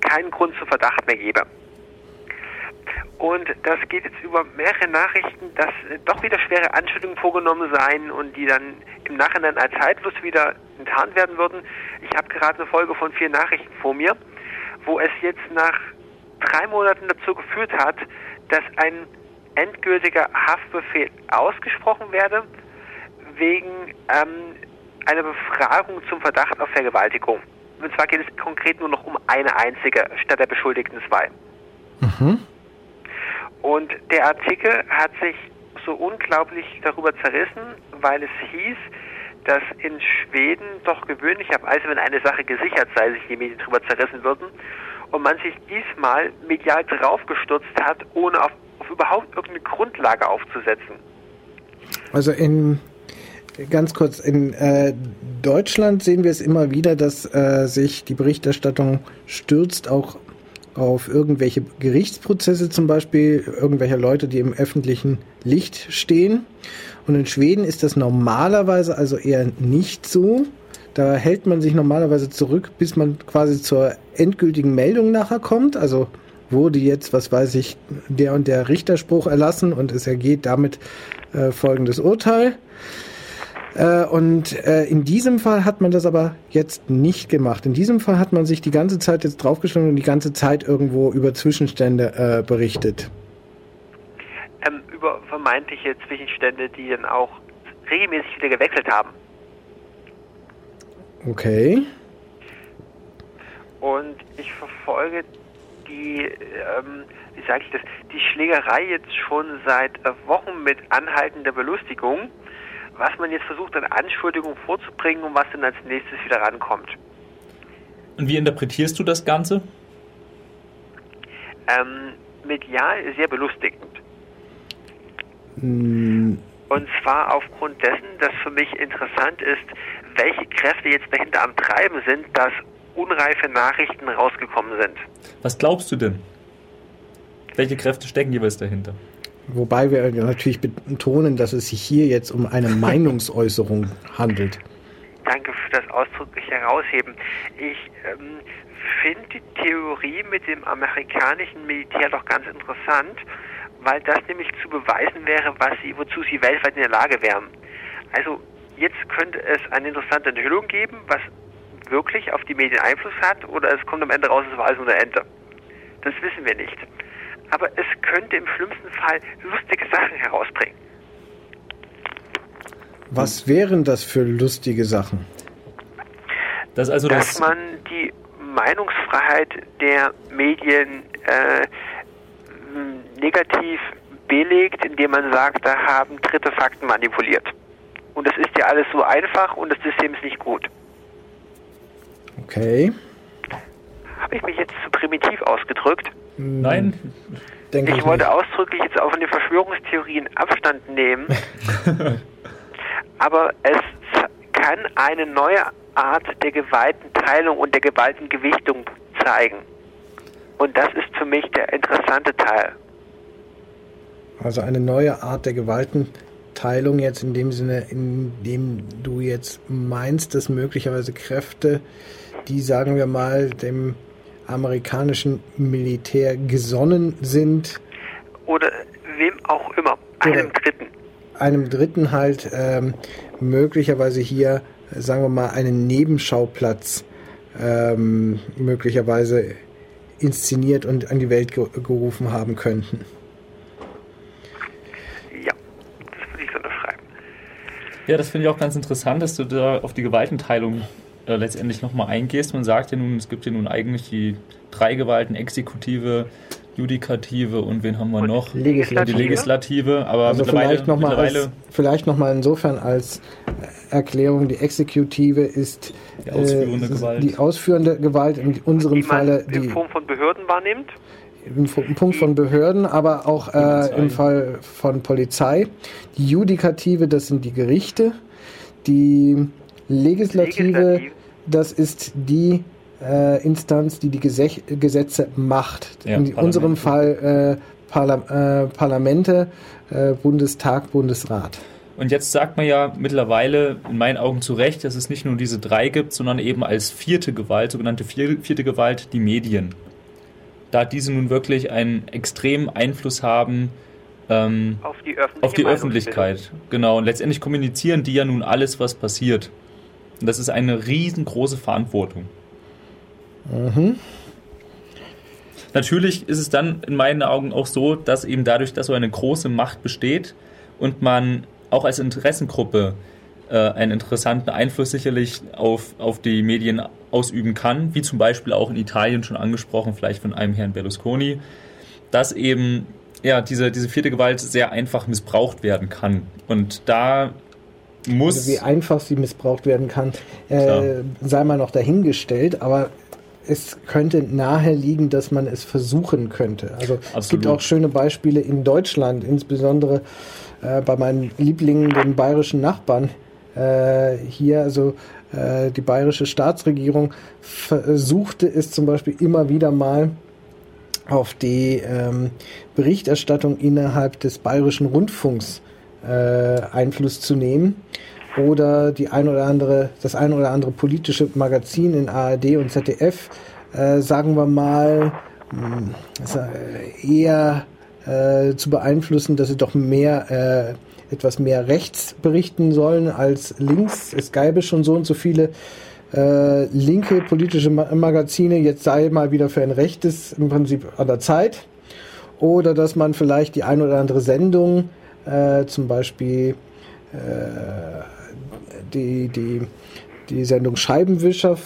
keinen Grund zum Verdacht mehr gebe. Und das geht jetzt über mehrere Nachrichten, dass doch wieder schwere Anschuldigungen vorgenommen seien und die dann im Nachhinein als zeitlos wieder enttarnt werden würden. Ich habe gerade eine Folge von vier Nachrichten vor mir, wo es jetzt nach drei Monaten dazu geführt hat, dass ein endgültiger Haftbefehl ausgesprochen werde, wegen ähm, einer Befragung zum Verdacht auf Vergewaltigung. Und zwar geht es konkret nur noch um eine einzige statt der beschuldigten zwei. Mhm. Und der Artikel hat sich so unglaublich darüber zerrissen, weil es hieß, dass in Schweden doch gewöhnlicherweise, wenn eine Sache gesichert sei, sich die Medien darüber zerrissen würden und man sich diesmal medial draufgestürzt hat, ohne auf auf überhaupt irgendeine Grundlage aufzusetzen. Also in ganz kurz, in äh, Deutschland sehen wir es immer wieder, dass äh, sich die Berichterstattung stürzt, auch auf irgendwelche Gerichtsprozesse zum Beispiel, irgendwelcher Leute, die im öffentlichen Licht stehen. Und in Schweden ist das normalerweise also eher nicht so. Da hält man sich normalerweise zurück, bis man quasi zur endgültigen Meldung nachher kommt. Also wurde jetzt, was weiß ich, der und der Richterspruch erlassen und es ergeht damit äh, folgendes Urteil. Äh, und äh, in diesem Fall hat man das aber jetzt nicht gemacht. In diesem Fall hat man sich die ganze Zeit jetzt draufgeschlagen und die ganze Zeit irgendwo über Zwischenstände äh, berichtet. Ähm, über vermeintliche Zwischenstände, die dann auch regelmäßig wieder gewechselt haben. Okay. Und ich verfolge die, ähm, wie sage ich das, die Schlägerei jetzt schon seit äh, Wochen mit anhaltender Belustigung, was man jetzt versucht an Anschuldigungen vorzubringen und was dann als nächstes wieder rankommt. Und wie interpretierst du das Ganze? Ähm, medial sehr belustigend. Mm. Und zwar aufgrund dessen, dass für mich interessant ist, welche Kräfte jetzt dahinter am Treiben sind, dass unreife Nachrichten rausgekommen sind. Was glaubst du denn? Welche Kräfte stecken jeweils dahinter? Wobei wir natürlich betonen, dass es sich hier jetzt um eine Meinungsäußerung handelt. Danke für das ausdrückliche Herausheben. Ich ähm, finde die Theorie mit dem amerikanischen Militär doch ganz interessant, weil das nämlich zu beweisen wäre, was sie, wozu sie weltweit in der Lage wären. Also jetzt könnte es eine interessante Enthüllung geben, was wirklich auf die Medien Einfluss hat oder es kommt am Ende raus, es war alles nur eine Ente. Das wissen wir nicht. Aber es könnte im schlimmsten Fall lustige Sachen herausbringen. Was wären das für lustige Sachen? Das also Dass das man die Meinungsfreiheit der Medien äh, negativ belegt, indem man sagt, da haben dritte Fakten manipuliert. Und das ist ja alles so einfach und das System ist nicht gut. Okay. Habe ich mich jetzt zu primitiv ausgedrückt? Nein. Denke ich, ich wollte nicht. ausdrücklich jetzt auch von den Verschwörungstheorien Abstand nehmen. aber es kann eine neue Art der Gewaltenteilung und der Gewaltengewichtung zeigen. Und das ist für mich der interessante Teil. Also eine neue Art der Gewaltenteilung Teilung jetzt in dem Sinne, in dem du jetzt meinst, dass möglicherweise Kräfte, die sagen wir mal dem amerikanischen Militär gesonnen sind. Oder wem auch immer, einem Dritten. Einem Dritten halt ähm, möglicherweise hier, sagen wir mal, einen Nebenschauplatz ähm, möglicherweise inszeniert und an die Welt ge gerufen haben könnten. Ja, das würde ich so unterschreiben. Ja, das finde ich auch ganz interessant, dass du da auf die Gewaltenteilung äh, letztendlich nochmal eingehst. Man sagt ja nun, es gibt ja nun eigentlich die drei Gewalten, Exekutive, Judikative und wen haben wir Und noch? Legislative? Die Legislative, aber Also mittlerweile, vielleicht nochmal mittlerweile vielleicht noch mal insofern als Erklärung, die Exekutive ist Die ausführende äh, Gewalt. die ausführende Gewalt, in unserem Die man Falle in die, Form von Behörden wahrnimmt. im im Punkt von Behörden, aber auch äh, im Fall von Polizei. Die Judikative, das sind die Gerichte. Die Legislative, Legislativ. Das ist die äh, Instanz, die die Gesech Gesetze macht. Ja, in unserem Fall äh, Parla äh, Parlamente, äh, Bundestag, Bundesrat. Und jetzt sagt man ja mittlerweile in meinen Augen zu Recht, dass es nicht nur diese drei gibt, sondern eben als vierte Gewalt, sogenannte vier- vierte Gewalt, die Medien. Da diese nun wirklich einen extremen Einfluss haben ähm, Auf die auf die. Öffentlichkeit. Genau. Und letztendlich kommunizieren die ja nun alles, was passiert. Und das ist eine riesengroße Verantwortung. Natürlich ist es dann in meinen Augen auch so, dass eben dadurch, dass so eine große Macht besteht und man auch als Interessengruppe äh, einen interessanten Einfluss sicherlich auf, auf die Medien ausüben kann, wie zum Beispiel auch in Italien schon angesprochen, vielleicht von einem Herrn Berlusconi, dass eben ja, diese, diese vierte Gewalt sehr einfach missbraucht werden kann. Und da muss. Also wie einfach sie missbraucht werden kann, äh, sei mal noch dahingestellt, aber es könnte nahe liegen, dass man es versuchen könnte. Also es Absolut. gibt auch schöne Beispiele in Deutschland, insbesondere äh, bei meinen Lieblingen, den bayerischen Nachbarn. Äh, hier, also äh, die bayerische Staatsregierung versuchte es zum Beispiel immer wieder mal auf die ähm, Berichterstattung innerhalb des bayerischen Rundfunks äh, Einfluss zu nehmen oder die ein oder andere, das ein oder andere politische Magazin in ARD und ZDF, äh, sagen wir mal, also, äh, eher äh, zu beeinflussen, dass sie doch mehr äh, etwas mehr rechts berichten sollen als links. Es gäbe schon so und so viele äh, linke politische Ma Magazine, jetzt sei mal wieder für ein rechtes im Prinzip an der Zeit. Oder dass man vielleicht die ein oder andere Sendung, äh, zum Beispiel äh, die, die, die Sendung Scheibenwischer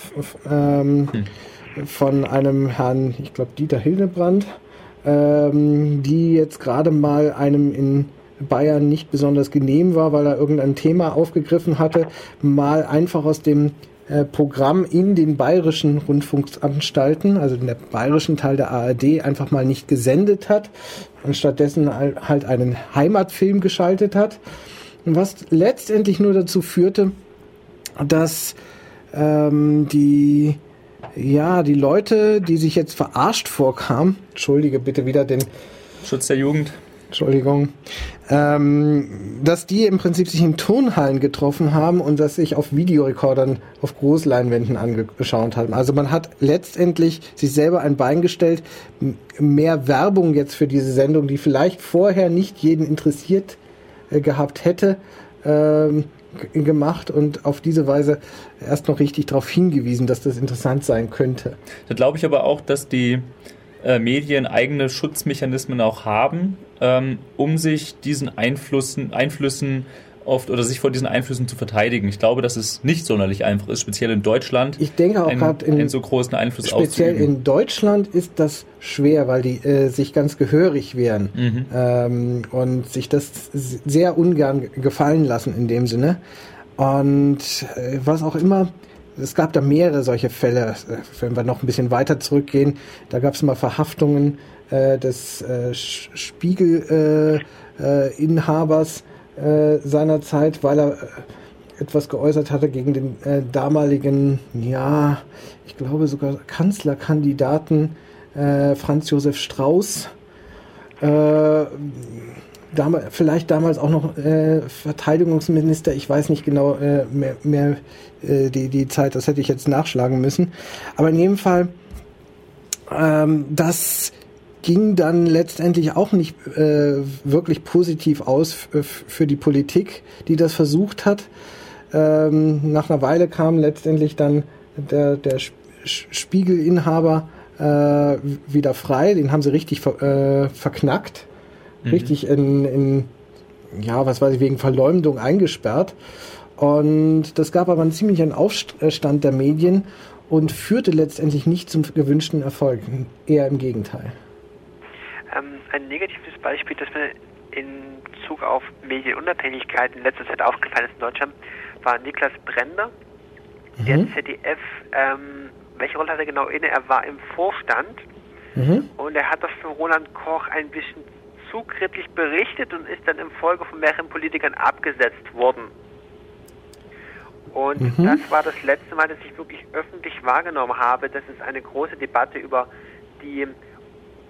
ähm, von einem Herrn, ich glaube Dieter Hildebrand, ähm, die jetzt gerade mal einem in Bayern nicht besonders genehm war, weil er irgendein Thema aufgegriffen hatte, mal einfach aus dem Programm in den bayerischen Rundfunkanstalten, also in der bayerischen Teil der ARD, einfach mal nicht gesendet hat und stattdessen al- halt einen Heimatfilm geschaltet hat. Was letztendlich nur dazu führte, dass ähm, die ja die Leute, die sich jetzt verarscht vorkamen, entschuldige bitte wieder den Schutz der Jugend. Entschuldigung, ähm, dass die im Prinzip sich in Turnhallen getroffen haben und das sich auf Videorekordern auf Großleinwänden angeschaut haben. Also man hat letztendlich sich selber ein Bein gestellt, mehr Werbung jetzt für diese Sendung, die vielleicht vorher nicht jeden interessiert äh, gehabt hätte, ähm, gemacht und auf diese Weise erst noch richtig darauf hingewiesen, dass das interessant sein könnte. Da glaube ich aber auch, dass die äh, Medien eigene Schutzmechanismen auch haben, ähm, um sich diesen Einflüssen, Einflüssen oft oder sich vor diesen Einflüssen zu verteidigen. Ich glaube, dass es nicht sonderlich einfach ist, speziell in Deutschland, Ich denke auch gerade in so großen Einfluss Speziell auszuüben. in Deutschland ist das schwer, weil die äh, sich ganz gehörig wehren Mhm. ähm, und sich das sehr ungern gefallen lassen in dem Sinne. Und äh, was auch immer, es gab da mehrere solche Fälle, äh, wenn wir noch ein bisschen weiter zurückgehen, da gab es mal Verhaftungen äh, des äh, Spiegel-Inhabers äh, äh, äh, seinerzeit, weil er etwas geäußert hatte gegen den damaligen, ja, ich glaube sogar Kanzlerkandidaten Franz Josef Strauß. Damals, vielleicht damals auch noch äh, Verteidigungsminister, ich weiß nicht genau äh, mehr, mehr äh, die, die Zeit, das hätte ich jetzt nachschlagen müssen. Aber in jedem Fall, ähm, das ging dann letztendlich auch nicht äh, wirklich positiv aus für die Politik, die das versucht hat. Ähm, nach einer Weile kam letztendlich dann der, der Spiegelinhaber äh, wieder frei. Den haben sie richtig ver, äh, verknackt, mhm. richtig in, in, ja, was weiß ich, wegen Verleumdung eingesperrt. Und das gab aber einen ziemlichen Aufstand der Medien und führte letztendlich nicht zum gewünschten Erfolg. Eher im Gegenteil. Ein negatives Beispiel, das mir in Bezug auf Medienunabhängigkeit in letzter Zeit aufgefallen ist in Deutschland, war Niklas Brender, mhm. der ZDF ähm, welche Rolle hat er genau inne? Er war im Vorstand mhm. und er hat das für Roland Koch ein bisschen zu kritisch berichtet und ist dann im Folge von mehreren Politikern abgesetzt worden. Und mhm. das war das letzte Mal, dass ich wirklich öffentlich wahrgenommen habe, dass es eine große Debatte über die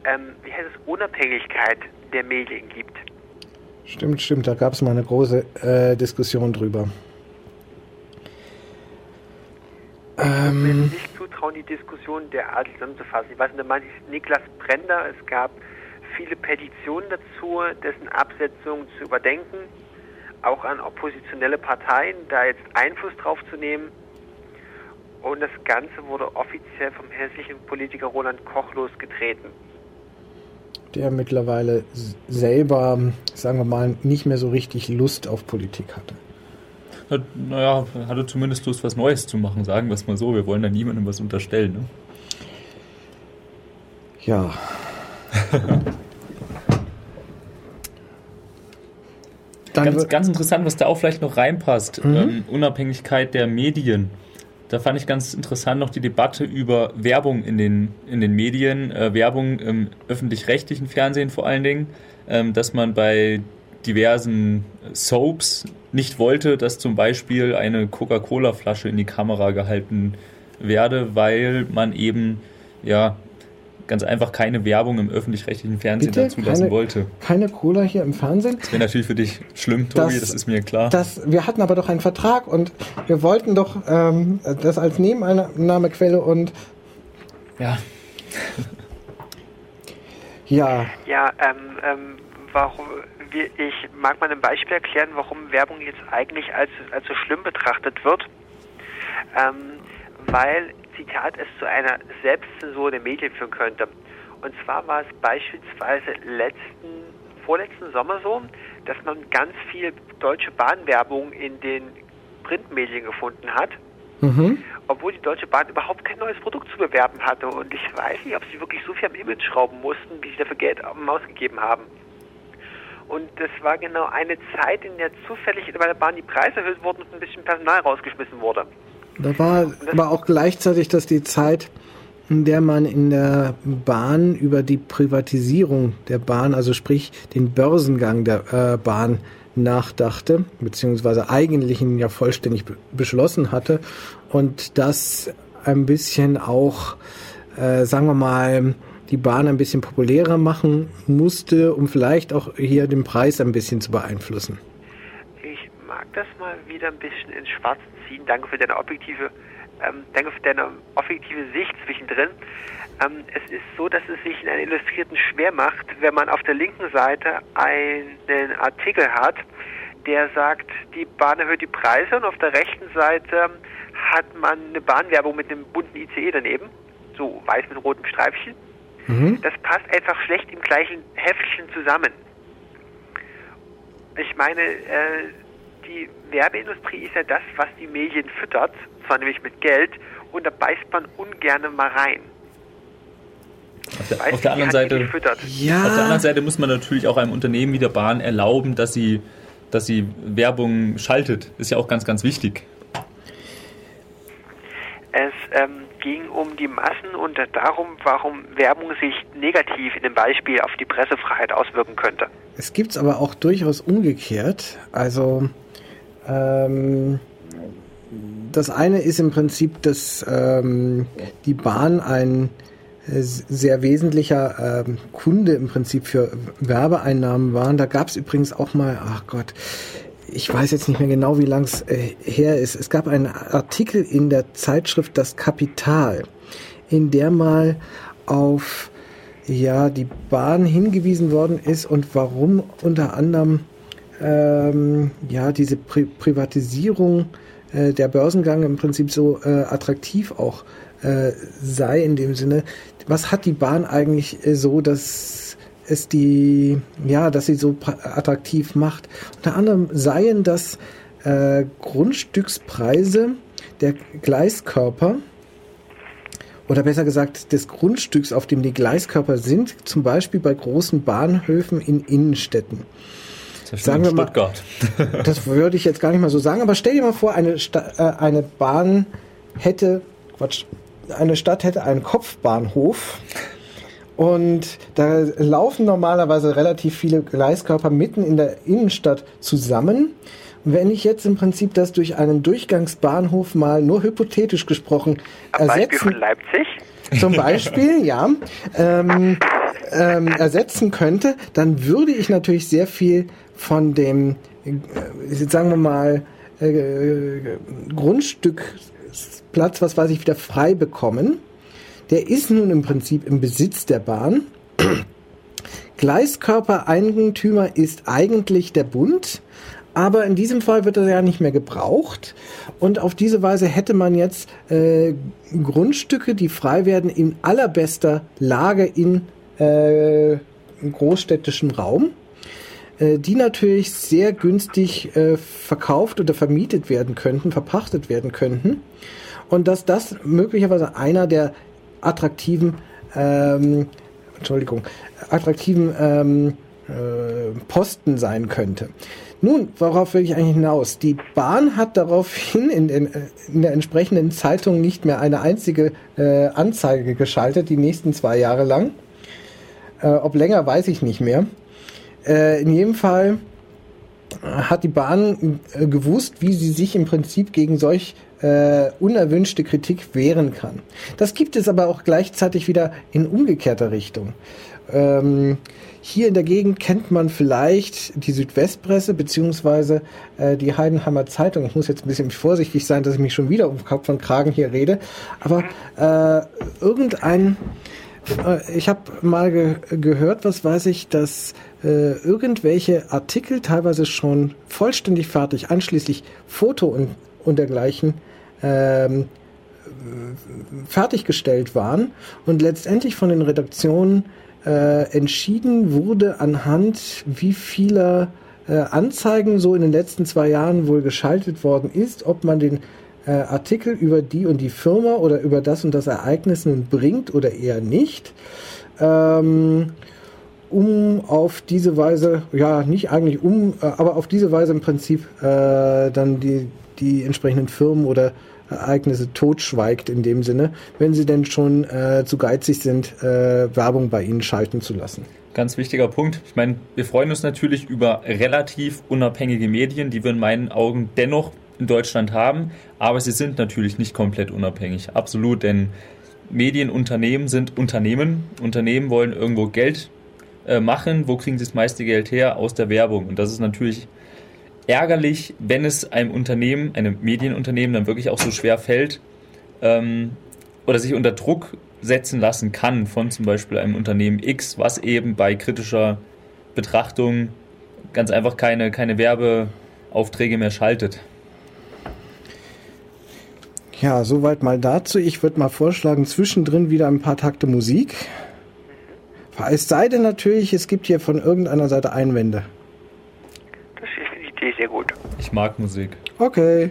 ähm, wie heißt es, Unabhängigkeit der Medien gibt. Stimmt, stimmt, da gab es mal eine große äh, Diskussion drüber. Ähm, mir nicht zutrauen, die Diskussion derart zusammenzufassen. Ich weiß nicht, da meinte ich Niklas Brender. Es gab viele Petitionen dazu, dessen Absetzung zu überdenken, auch an oppositionelle Parteien, da jetzt Einfluss drauf zu nehmen. Und das Ganze wurde offiziell vom hessischen Politiker Roland Koch losgetreten. Der mittlerweile selber, sagen wir mal, nicht mehr so richtig Lust auf Politik hatte hat, naja, hatte zumindest Lust, was Neues zu machen, sagen wir es mal so. Wir wollen da niemandem was unterstellen. Ne? Ja. ganz, ganz interessant, was da auch vielleicht noch reinpasst. Mhm. Ähm, Unabhängigkeit der Medien. Da fand ich ganz interessant noch die Debatte über Werbung in den, in den Medien, äh, Werbung im öffentlich-rechtlichen Fernsehen vor allen Dingen, ähm, dass man bei diversen Soaps nicht wollte, dass zum Beispiel eine Coca-Cola-Flasche in die Kamera gehalten werde, weil man eben ja ganz einfach keine Werbung im öffentlich-rechtlichen Fernsehen Bitte? zulassen keine, wollte. Keine Cola hier im Fernsehen? Das wäre natürlich für dich schlimm, Tobi, das, das, ist mir klar. Das, wir hatten aber doch einen Vertrag und wir wollten doch ähm, das als Nebeneinnahmequelle und ja. ja. Ja, ähm, ähm, warum ich mag mal ein Beispiel erklären, warum Werbung jetzt eigentlich als, als so schlimm betrachtet wird. Ähm, weil, Zitat, es zu einer Selbstzensur der Medien führen könnte. Und zwar war es beispielsweise letzten, vorletzten Sommer so, dass man ganz viel deutsche Bahnwerbung in den Printmedien gefunden hat. Mhm. Obwohl die Deutsche Bahn überhaupt kein neues Produkt zu bewerben hatte. Und ich weiß nicht, ob sie wirklich so viel am Image schrauben mussten, wie sie dafür Geld ausgegeben haben. Und das war genau eine Zeit, in der zufällig bei der Bahn die Preise erhöht wurden und ein bisschen Personal rausgeschmissen wurde. Da war aber auch gleichzeitig das die Zeit, in der man in der Bahn über die Privatisierung der Bahn, also sprich den Börsengang der äh, Bahn nachdachte, beziehungsweise eigentlich ihn ja vollständig beschlossen hatte und das ein bisschen auch, äh, sagen wir mal, die Bahn ein bisschen populärer machen musste, um vielleicht auch hier den Preis ein bisschen zu beeinflussen? Ich mag das mal wieder ein bisschen ins Schwarze ziehen. Danke für deine objektive, ähm, danke für deine objektive Sicht zwischendrin. Ähm, es ist so, dass es sich in einer Illustrierten schwer macht, wenn man auf der linken Seite einen Artikel hat, der sagt, die Bahn erhöht die Preise und auf der rechten Seite hat man eine Bahnwerbung mit einem bunten ICE daneben, so weiß mit rotem Streifchen. Mhm. Das passt einfach schlecht im gleichen Heftchen zusammen. Ich meine, äh, die Werbeindustrie ist ja das, was die Medien füttert, zwar nämlich mit Geld, und da beißt man ungern mal rein. Auf der, auf der anderen Seite, ja. auf der anderen Seite muss man natürlich auch einem Unternehmen wie der Bahn erlauben, dass sie, dass sie Werbung schaltet. Ist ja auch ganz, ganz wichtig. Es ähm, ging um die Massen und darum, warum Werbung sich negativ in dem Beispiel auf die Pressefreiheit auswirken könnte. Es gibt es aber auch durchaus umgekehrt. Also ähm, das eine ist im Prinzip, dass ähm, die Bahn ein sehr wesentlicher äh, Kunde im Prinzip für Werbeeinnahmen waren. Da gab es übrigens auch mal, ach Gott, ich weiß jetzt nicht mehr genau, wie lang es äh, her ist. Es gab einen Artikel in der Zeitschrift Das Kapital, in der mal auf ja die Bahn hingewiesen worden ist und warum unter anderem ähm, ja diese Pri Privatisierung äh, der Börsengang im Prinzip so äh, attraktiv auch äh, sei in dem Sinne. Was hat die Bahn eigentlich äh, so, dass es die, ja, dass sie so attraktiv macht? Unter anderem seien das äh, Grundstückspreise der Gleiskörper oder besser gesagt des Grundstücks, auf dem die Gleiskörper sind, zum Beispiel bei großen Bahnhöfen in Innenstädten. Sagen wir mal, Stuttgart. das würde ich jetzt gar nicht mal so sagen, aber stell dir mal vor, eine, Sta äh, eine Bahn hätte, Quatsch, eine Stadt hätte einen Kopfbahnhof und da laufen normalerweise relativ viele Gleiskörper mitten in der Innenstadt zusammen. wenn ich jetzt im Prinzip das durch einen Durchgangsbahnhof mal nur hypothetisch gesprochen Am ersetzen, Beispiel von Leipzig? Zum Beispiel, ja, ähm, ähm, ersetzen könnte, dann würde ich natürlich sehr viel von dem, äh, sagen wir mal, äh, Grundstückplatz, was weiß ich, wieder frei bekommen. Der ist nun im Prinzip im Besitz der Bahn. Gleiskörpereigentümer ist eigentlich der Bund, aber in diesem Fall wird er ja nicht mehr gebraucht. Und auf diese Weise hätte man jetzt äh, Grundstücke, die frei werden, in allerbester Lage in äh, großstädtischem Raum, äh, die natürlich sehr günstig äh, verkauft oder vermietet werden könnten, verpachtet werden könnten. Und dass das möglicherweise einer der attraktiven, ähm, Entschuldigung, attraktiven ähm, äh, Posten sein könnte. Nun, worauf will ich eigentlich hinaus? Die Bahn hat daraufhin in, in, in der entsprechenden Zeitung nicht mehr eine einzige äh, Anzeige geschaltet, die nächsten zwei Jahre lang. Äh, ob länger, weiß ich nicht mehr. Äh, in jedem Fall hat die Bahn äh, gewusst, wie sie sich im Prinzip gegen solch äh, unerwünschte Kritik wehren kann. Das gibt es aber auch gleichzeitig wieder in umgekehrter Richtung. Ähm, hier in der Gegend kennt man vielleicht die Südwestpresse beziehungsweise äh, die Heidenheimer Zeitung. Ich muss jetzt ein bisschen vorsichtig sein, dass ich mich schon wieder um Kopf und Kragen hier rede. Aber äh, irgendein, ich habe mal ge gehört, was weiß ich, dass äh, irgendwelche Artikel teilweise schon vollständig fertig, einschließlich Foto und, und dergleichen, ähm, fertiggestellt waren und letztendlich von den Redaktionen äh, entschieden wurde anhand wie vieler äh, Anzeigen so in den letzten zwei Jahren wohl geschaltet worden ist, ob man den äh, Artikel über die und die Firma oder über das und das Ereignis nun bringt oder eher nicht. Ähm, um auf diese Weise, ja, nicht eigentlich um, äh, aber auf diese Weise im Prinzip äh, dann die, die entsprechenden Firmen oder Ereignisse totschweigt in dem Sinne, wenn sie denn schon äh, zu geizig sind, äh, Werbung bei ihnen schalten zu lassen. Ganz wichtiger Punkt. Ich meine, wir freuen uns natürlich über relativ unabhängige Medien, die wir in meinen Augen dennoch in Deutschland haben, aber sie sind natürlich nicht komplett unabhängig. Absolut, denn Medienunternehmen sind Unternehmen. Unternehmen wollen irgendwo Geld äh, machen. Wo kriegen sie das meiste Geld her? Aus der Werbung. Und das ist natürlich ärgerlich, wenn es einem Unternehmen, einem Medienunternehmen dann wirklich auch so schwer fällt ähm, oder sich unter Druck setzen lassen kann von zum Beispiel einem Unternehmen X, was eben bei kritischer Betrachtung ganz einfach keine, keine Werbeaufträge mehr schaltet. Ja, soweit mal dazu. Ich würde mal vorschlagen, zwischendrin wieder ein paar Takte Musik. Es sei denn natürlich, es gibt hier von irgendeiner Seite Einwände. Die ist sehr gut. Ich mag Musik. Okay.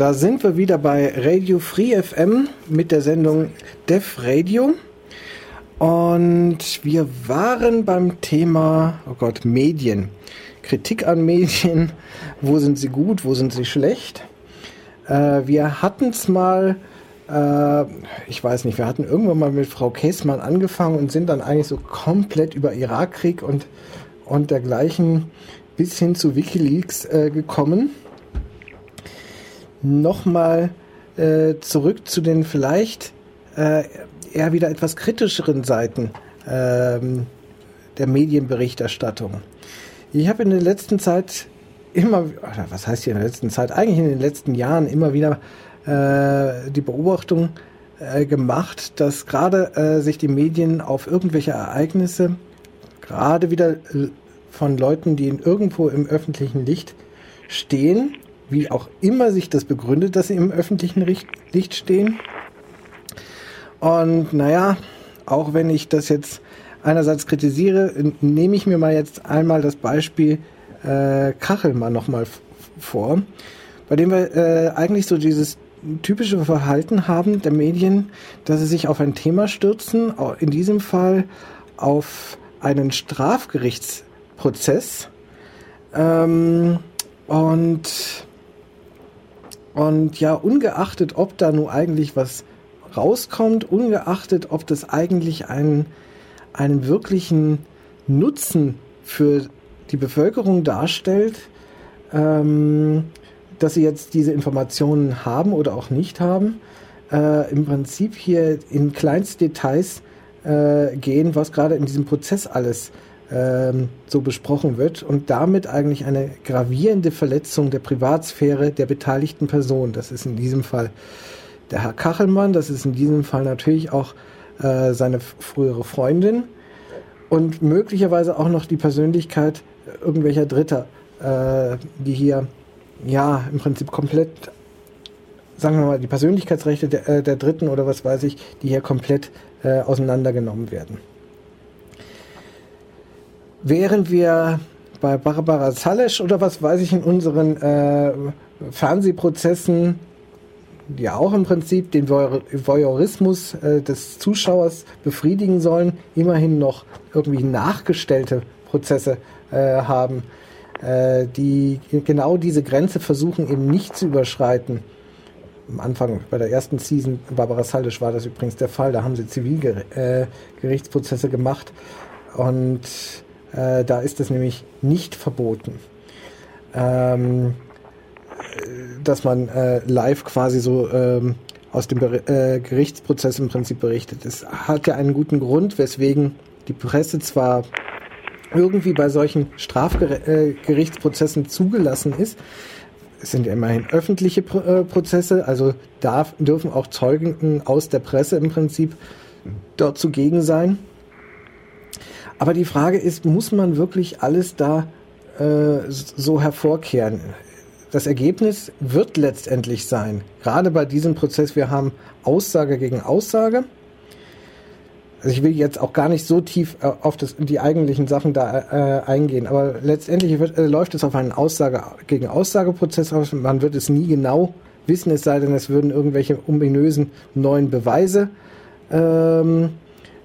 Da sind wir wieder bei Radio Free FM mit der Sendung Def Radio. Und wir waren beim Thema, oh Gott, Medien. Kritik an Medien. Wo sind sie gut, wo sind sie schlecht? Äh, wir hatten es mal, äh, ich weiß nicht, wir hatten irgendwann mal mit Frau Käßmann angefangen und sind dann eigentlich so komplett über Irakkrieg und, und dergleichen bis hin zu Wikileaks äh, gekommen. Nochmal äh, zurück zu den vielleicht äh, eher wieder etwas kritischeren Seiten ähm, der Medienberichterstattung. Ich habe in der letzten Zeit immer, was heißt hier in der letzten Zeit, eigentlich in den letzten Jahren immer wieder äh, die Beobachtung äh, gemacht, dass gerade äh, sich die Medien auf irgendwelche Ereignisse gerade wieder äh, von Leuten, die in irgendwo im öffentlichen Licht stehen, wie auch immer sich das begründet, dass sie im öffentlichen Licht stehen. Und naja, auch wenn ich das jetzt einerseits kritisiere, nehme ich mir mal jetzt einmal das Beispiel äh, Kachelmann nochmal vor, bei dem wir äh, eigentlich so dieses typische Verhalten haben der Medien, dass sie sich auf ein Thema stürzen, in diesem Fall auf einen Strafgerichtsprozess ähm, und und ja, ungeachtet, ob da nun eigentlich was rauskommt, ungeachtet, ob das eigentlich einen, einen wirklichen Nutzen für die Bevölkerung darstellt, ähm, dass sie jetzt diese Informationen haben oder auch nicht haben, äh, im Prinzip hier in Kleinstdetails äh, gehen, was gerade in diesem Prozess alles ähm, so besprochen wird und damit eigentlich eine gravierende Verletzung der Privatsphäre der beteiligten Person. Das ist in diesem Fall der Herr Kachelmann, das ist in diesem Fall natürlich auch äh, seine frühere Freundin und möglicherweise auch noch die Persönlichkeit irgendwelcher Dritter, äh, die hier ja im Prinzip komplett, sagen wir mal, die Persönlichkeitsrechte der, äh, der Dritten oder was weiß ich, die hier komplett äh, auseinandergenommen werden. Während wir bei Barbara Zalesch oder was weiß ich in unseren äh, Fernsehprozessen ja auch im Prinzip den Voyeurismus äh, des Zuschauers befriedigen sollen, immerhin noch irgendwie nachgestellte Prozesse äh, haben, äh, die genau diese Grenze versuchen eben nicht zu überschreiten. Am Anfang bei der ersten Season Barbara Saldisch war das übrigens der Fall, da haben sie Zivilgerichtsprozesse äh, gemacht und äh, da ist das nämlich nicht verboten. Ähm, dass man äh, live quasi so ähm, aus dem Ber äh, Gerichtsprozess im Prinzip berichtet. Es hat ja einen guten Grund, weswegen die Presse zwar irgendwie bei solchen Strafgerichtsprozessen äh, zugelassen ist. Es sind ja immerhin öffentliche Pro äh, Prozesse, also darf, dürfen auch Zeugen aus der Presse im Prinzip dort zugegen sein. Aber die Frage ist, muss man wirklich alles da äh, so hervorkehren? das Ergebnis wird letztendlich sein, gerade bei diesem Prozess, wir haben Aussage gegen Aussage. Also ich will jetzt auch gar nicht so tief äh, auf das, die eigentlichen Sachen da äh, eingehen, aber letztendlich wird, äh, läuft es auf einen Aussage gegen Aussageprozess aus. Man wird es nie genau wissen, es sei denn, es würden irgendwelche ominösen neuen Beweise ähm,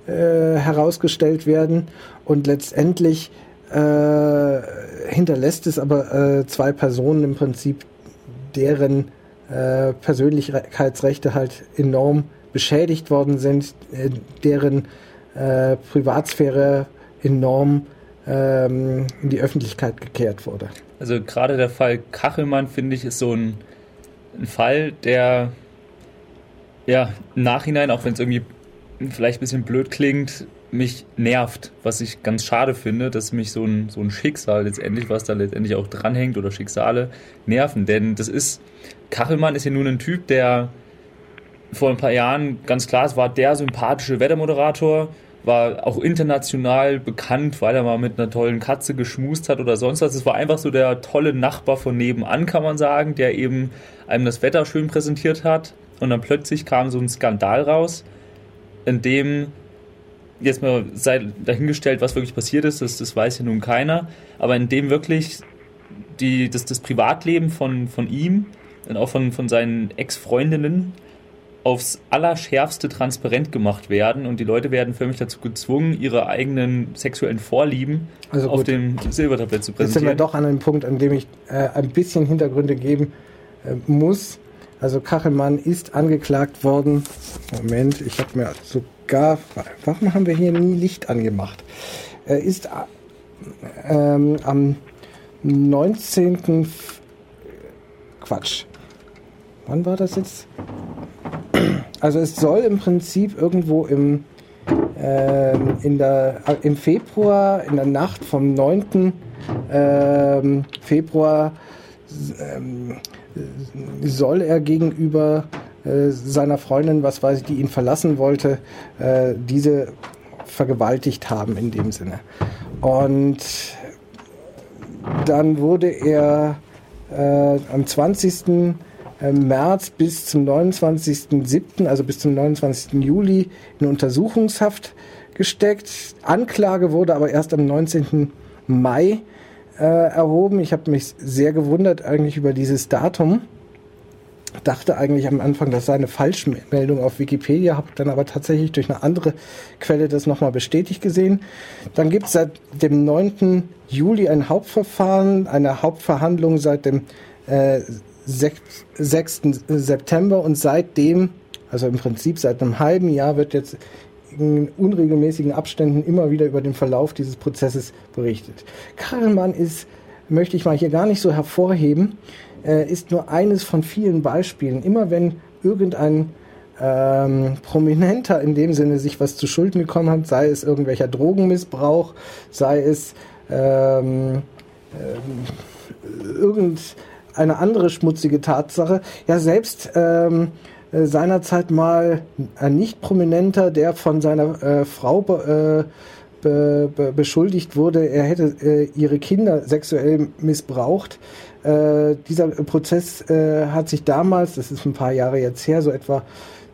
äh, herausgestellt werden und letztendlich äh, hinterlässt es aber äh, zwei Personen im Prinzip, deren äh, Persönlichkeitsrechte halt enorm beschädigt worden sind, äh, deren Privatsphäre enorm ähm, in die Öffentlichkeit gekehrt wurde. Also gerade der Fall Kachelmann, finde ich, ist so ein, ein Fall, der ja im Nachhinein, auch wenn es irgendwie vielleicht ein bisschen blöd klingt, mich nervt, was ich ganz schade finde, dass mich so ein, so ein Schicksal letztendlich, was da letztendlich auch dranhängt oder Schicksale, nerven. Denn das ist, Kachelmann ist ja nun ein Typ, der vor ein paar Jahren ganz klar, es war der sympathische Wettermoderator, war auch international bekannt, weil er mal mit einer tollen Katze geschmust hat oder sonst was. Es war einfach so der tolle Nachbar von nebenan, kann man sagen, der eben einem das Wetter schön präsentiert hat. Und dann plötzlich kam so ein Skandal raus, in dem jetzt mal sei dahingestellt, was wirklich passiert ist, das, das weiß ja nun keiner, aber in dem wirklich die, das, das Privatleben von, von ihm und auch von, von seinen Ex-Freundinnen aufs Allerschärfste transparent gemacht werden und die Leute werden förmlich dazu gezwungen, ihre eigenen sexuellen Vorlieben also auf dem Silbertablett zu präsentieren. Jetzt sind wir doch an einem Punkt, an dem ich äh, ein bisschen Hintergründe geben äh, muss. Also Kachelmann ist angeklagt worden. Moment, ich habe mir sogar. Warum haben wir hier nie Licht angemacht? Er ist ähm, am 19. Quatsch. Wann war das jetzt? Also es soll im Prinzip irgendwo im, äh, in der, im Februar, in der Nacht vom 9. Äh, Februar, äh, soll er gegenüber äh, seiner Freundin, was weiß ich, die ihn verlassen wollte, äh, diese vergewaltigt haben in dem Sinne. Und dann wurde er äh, am 20. Äh, März bis zum 29.07., also bis zum 29. Juli, in Untersuchungshaft gesteckt. Anklage wurde aber erst am 19. Mai äh, erhoben. Ich habe mich sehr gewundert eigentlich über dieses Datum. Dachte eigentlich am Anfang, das sei eine Falschmeldung auf Wikipedia, habe dann aber tatsächlich durch eine andere Quelle das nochmal bestätigt gesehen. Dann gibt es seit dem 9. Juli ein Hauptverfahren, eine Hauptverhandlung seit dem äh, 6. September und seitdem, also im Prinzip seit einem halben Jahr, wird jetzt in unregelmäßigen Abständen immer wieder über den Verlauf dieses Prozesses berichtet. Karlmann ist, möchte ich mal hier gar nicht so hervorheben, äh, ist nur eines von vielen Beispielen. Immer wenn irgendein ähm, Prominenter in dem Sinne sich was zu Schulden gekommen hat, sei es irgendwelcher Drogenmissbrauch, sei es ähm, ähm, irgend eine andere schmutzige Tatsache. Ja, selbst ähm, äh, seinerzeit mal ein nicht prominenter, der von seiner äh, Frau be, äh, be, be, beschuldigt wurde, er hätte äh, ihre Kinder sexuell missbraucht. Dieser Prozess hat sich damals, das ist ein paar Jahre jetzt her, so etwa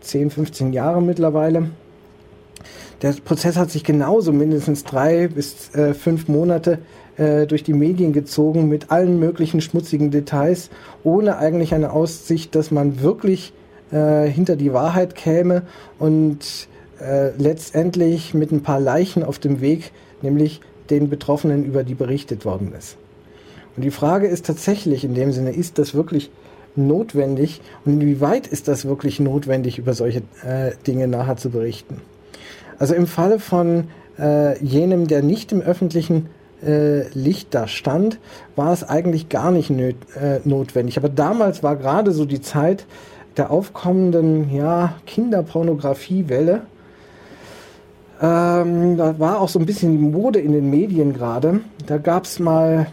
10, 15 Jahre mittlerweile, der Prozess hat sich genauso mindestens drei bis äh, fünf Monate äh, durch die Medien gezogen mit allen möglichen schmutzigen Details, ohne eigentlich eine Aussicht, dass man wirklich äh, hinter die Wahrheit käme und äh, letztendlich mit ein paar Leichen auf dem Weg, nämlich den Betroffenen, über die berichtet worden ist. Und die Frage ist tatsächlich in dem Sinne, ist das wirklich notwendig und inwieweit ist das wirklich notwendig, über solche äh, Dinge nachher zu berichten? Also im Falle von äh, jenem, der nicht im öffentlichen äh, Licht da stand, war es eigentlich gar nicht nöt, äh, notwendig. Aber damals war gerade so die Zeit der aufkommenden ja, Kinderpornografiewelle. Ähm, da war auch so ein bisschen die Mode in den Medien gerade. Da gab es mal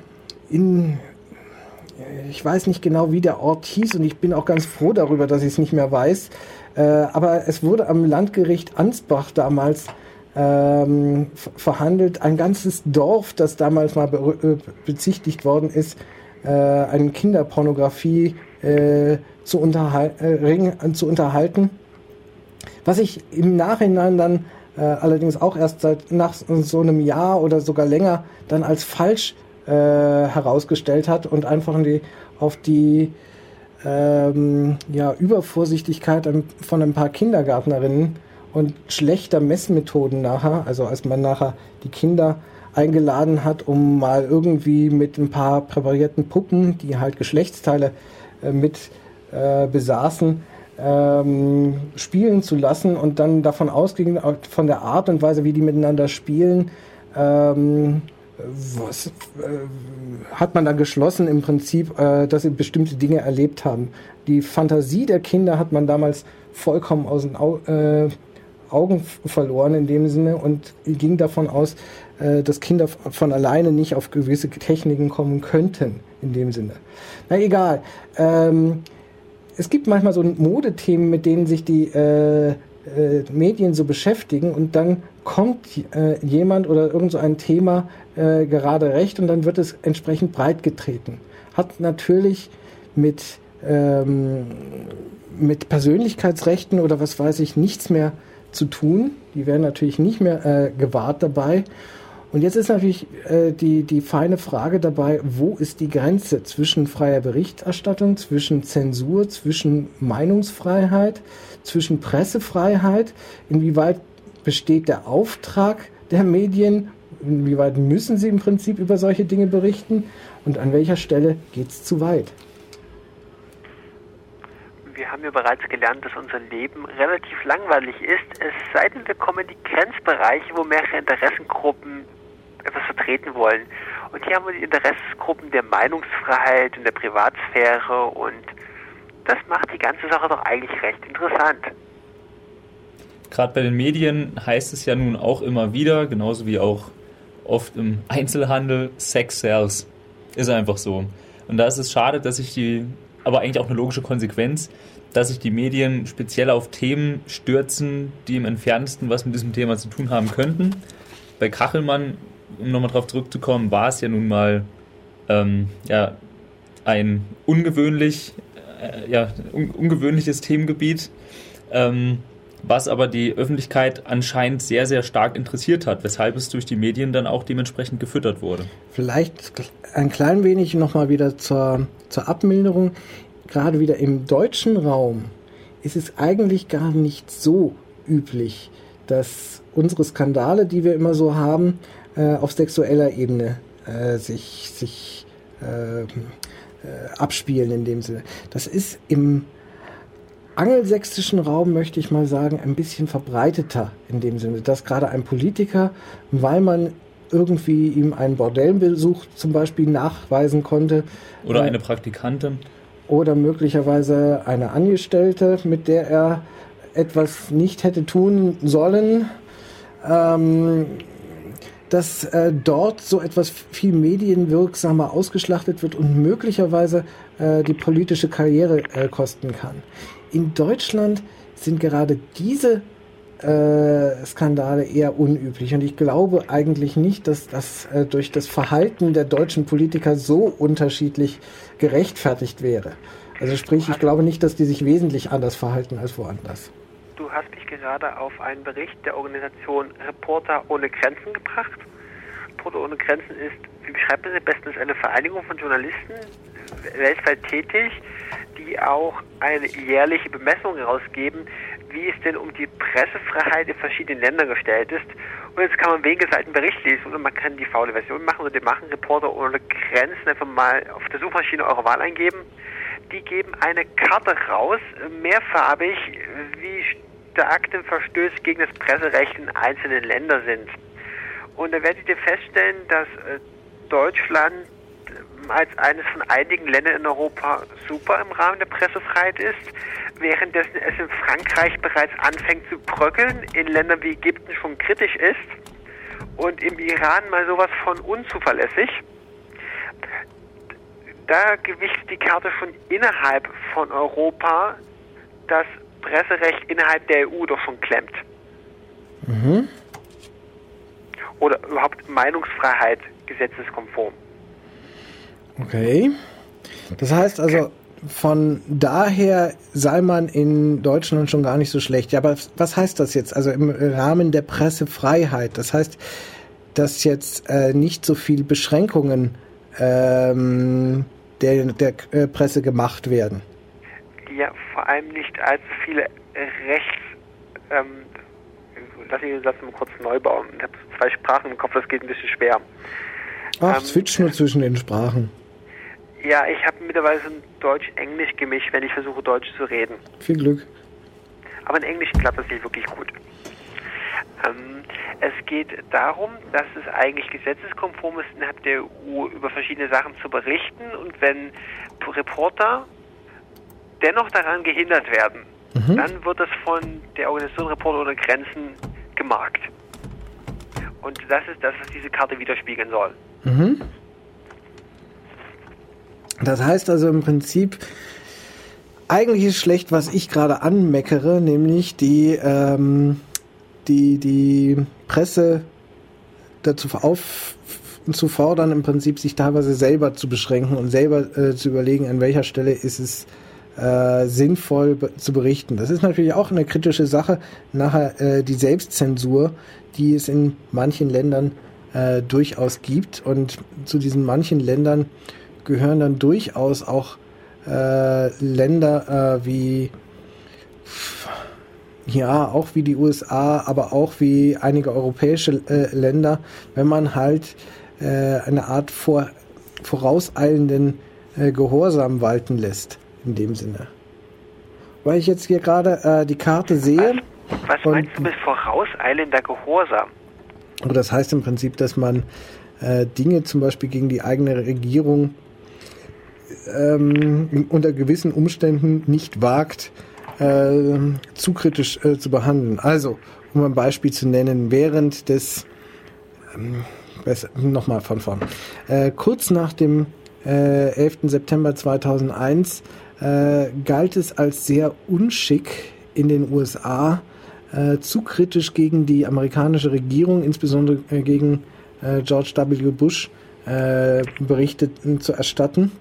in, ich weiß nicht genau, wie der Ort hieß und ich bin auch ganz froh darüber, dass ich es nicht mehr weiß. Äh, aber es wurde am Landgericht Ansbach damals ähm, verhandelt. Ein ganzes Dorf, das damals mal be äh, bezichtigt worden ist, äh, eine Kinderpornografie äh, zu, unterhal äh, zu unterhalten. Was ich im Nachhinein dann äh, allerdings auch erst seit nach so einem Jahr oder sogar länger dann als falsch äh, herausgestellt hat und einfach die, auf die ähm, ja, Übervorsichtigkeit von ein paar Kindergärtnerinnen und schlechter Messmethoden nachher, also als man nachher die Kinder eingeladen hat, um mal irgendwie mit ein paar präparierten Puppen, die halt Geschlechtsteile äh, mit äh, besaßen, ähm, spielen zu lassen und dann davon ausging, von der Art und Weise, wie die miteinander spielen, ähm, was, äh, hat man dann geschlossen im Prinzip, äh, dass sie bestimmte Dinge erlebt haben. Die Fantasie der Kinder hat man damals vollkommen aus den Au äh, Augen verloren in dem Sinne und ging davon aus, äh, dass Kinder von alleine nicht auf gewisse Techniken kommen könnten in dem Sinne. Na egal. Ähm, es gibt manchmal so Modethemen, mit denen sich die äh, äh, Medien so beschäftigen und dann kommt äh, jemand oder irgend so ein Thema äh, gerade recht und dann wird es entsprechend breit getreten. Hat natürlich mit, ähm, mit Persönlichkeitsrechten oder was weiß ich nichts mehr zu tun. Die werden natürlich nicht mehr äh, gewahrt dabei. Und jetzt ist natürlich äh, die, die feine Frage dabei, wo ist die Grenze zwischen freier Berichterstattung, zwischen Zensur, zwischen Meinungsfreiheit, zwischen Pressefreiheit? Inwieweit besteht der Auftrag der Medien? Inwieweit müssen sie im Prinzip über solche Dinge berichten? Und an welcher Stelle geht es zu weit? wir haben ja bereits gelernt, dass unser Leben relativ langweilig ist, es sei denn, wir kommen in die Grenzbereiche, wo mehrere Interessengruppen etwas vertreten wollen. Und hier haben wir die Interessengruppen der Meinungsfreiheit und der Privatsphäre und das macht die ganze Sache doch eigentlich recht interessant. Gerade bei den Medien heißt es ja nun auch immer wieder, genauso wie auch oft im Einzelhandel, Sex sells. Ist einfach so. Und da ist es schade, dass sich die, aber eigentlich auch eine logische Konsequenz, dass sich die Medien speziell auf Themen stürzen, die im entferntesten was mit diesem Thema zu tun haben könnten. Bei Kachelmann um nochmal darauf zurückzukommen, war es ja nun mal ähm, ja, ein ungewöhnlich, äh, ja, un ungewöhnliches Themengebiet, ähm, was aber die Öffentlichkeit anscheinend sehr, sehr stark interessiert hat, weshalb es durch die Medien dann auch dementsprechend gefüttert wurde. Vielleicht ein klein wenig nochmal wieder zur, zur Abmilderung. Gerade wieder im deutschen Raum ist es eigentlich gar nicht so üblich, dass unsere Skandale, die wir immer so haben, äh, auf sexueller Ebene äh, sich, sich äh, äh, abspielen in dem Sinne. Das ist im angelsächsischen Raum, möchte ich mal sagen, ein bisschen verbreiteter in dem Sinne, dass gerade ein Politiker, weil man irgendwie ihm einen Bordellbesuch zum Beispiel nachweisen konnte. Oder äh, eine Praktikantin. Oder möglicherweise eine Angestellte, mit der er etwas nicht hätte tun sollen. Ähm, dass äh, dort so etwas viel medienwirksamer ausgeschlachtet wird und möglicherweise äh, die politische Karriere äh, kosten kann. In Deutschland sind gerade diese äh, Skandale eher unüblich und ich glaube eigentlich nicht, dass das äh, durch das Verhalten der deutschen Politiker so unterschiedlich gerechtfertigt wäre. Also sprich, ich glaube nicht, dass die sich wesentlich anders verhalten als woanders. Du hast mich gerade auf einen Bericht der Organisation Reporter ohne Grenzen gebracht. Reporter ohne Grenzen ist, wie beschreibt man sie bestens, eine Vereinigung von Journalisten, weltweit tätig, die auch eine jährliche Bemessung herausgeben, wie es denn um die Pressefreiheit in verschiedenen Ländern gestellt ist. Und jetzt kann man wenige Seiten Bericht lesen oder man kann die faule Version machen und die machen Reporter ohne Grenzen einfach mal auf der Suchmaschine eure Wahl eingeben. Die geben eine Karte raus, mehrfarbig, wie denn Verstöße gegen das Presserecht in einzelnen Ländern sind. Und da werdet ihr feststellen, dass äh, Deutschland äh, als eines von einigen Ländern in Europa super im Rahmen der Pressefreiheit ist, währenddessen es in Frankreich bereits anfängt zu bröckeln, in Ländern wie Ägypten schon kritisch ist und im Iran mal sowas von unzuverlässig. Da gewichtet die Karte schon innerhalb von Europa das Presserecht innerhalb der EU doch schon klemmt. Mhm. Oder überhaupt Meinungsfreiheit gesetzeskonform. Okay. Das heißt also, von daher sei man in Deutschland schon gar nicht so schlecht. Ja, aber was heißt das jetzt? Also im Rahmen der Pressefreiheit. Das heißt, dass jetzt äh, nicht so viel Beschränkungen ähm, der, der äh, Presse gemacht werden ja vor allem nicht allzu viele Rechts. Ähm, lass mich den Satz mal kurz neu bauen. Ich habe zwei Sprachen im Kopf, das geht ein bisschen schwer. Ach, ähm, switch nur zwischen den Sprachen. Ja, ich habe mittlerweile ein Deutsch-Englisch gemischt, wenn ich versuche, Deutsch zu reden. Viel Glück. Aber in Englisch klappt das nicht wirklich gut. Ähm, es geht darum, dass es eigentlich gesetzeskonform ist, innerhalb der EU über verschiedene Sachen zu berichten. Und wenn Reporter dennoch daran gehindert werden, mhm. dann wird das von der Organisation Reporter ohne Grenzen gemarkt. Und das ist das, was diese Karte widerspiegeln soll. Mhm. Das heißt also im Prinzip, eigentlich ist schlecht, was ich gerade anmeckere, nämlich die, ähm, die, die Presse dazu aufzufordern, im Prinzip sich teilweise selber zu beschränken und selber äh, zu überlegen, an welcher Stelle ist es äh, sinnvoll be zu berichten. Das ist natürlich auch eine kritische Sache. Nachher äh, die Selbstzensur, die es in manchen Ländern äh, durchaus gibt. Und zu diesen manchen Ländern gehören dann durchaus auch äh, Länder äh, wie ja, auch wie die USA, aber auch wie einige europäische äh, Länder, wenn man halt äh, eine Art vor, vorauseilenden äh, Gehorsam walten lässt, in dem Sinne. Weil ich jetzt hier gerade äh, die Karte sehe. Was, was meinst du mit vorauseilender Gehorsam? Das heißt im Prinzip, dass man äh, Dinge zum Beispiel gegen die eigene Regierung ähm, unter gewissen Umständen nicht wagt, äh, zu kritisch äh, zu behandeln. Also, um ein Beispiel zu nennen, während des, ähm, nochmal von vorn, äh, kurz nach dem äh, 11. September 2001 äh, galt es als sehr unschick in den USA, äh, zu kritisch gegen die amerikanische Regierung, insbesondere äh, gegen äh, George W. Bush, äh, Berichte zu erstatten.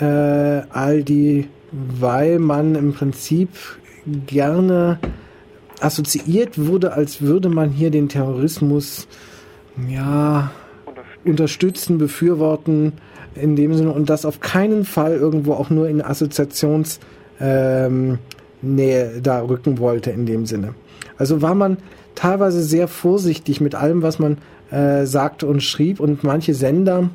Äh, all die weil man im Prinzip gerne assoziiert wurde, als würde man hier den Terrorismus ja unterstützen, befürworten in dem Sinne und das auf keinen Fall irgendwo auch nur in Assoziationsnähe ähm, da rücken wollte in dem Sinne. Also war man teilweise sehr vorsichtig mit allem, was man äh, sagte und schrieb und manche Sender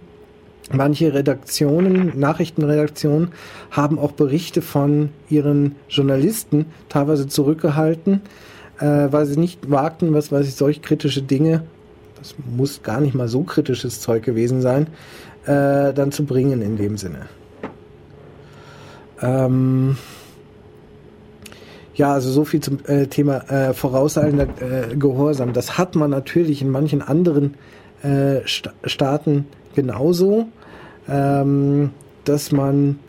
Manche Redaktionen, Nachrichtenredaktionen haben auch Berichte von ihren Journalisten teilweise zurückgehalten, äh, weil sie nicht wagten, was weiß ich, solch kritische Dinge, das muss gar nicht mal so kritisches Zeug gewesen sein, äh, dann zu bringen in dem Sinne. Ähm ja, also so viel zum äh, Thema äh, vorauseilender äh, Gehorsam. Das hat man natürlich in manchen anderen äh, St Staaten genauso, ähm, dass man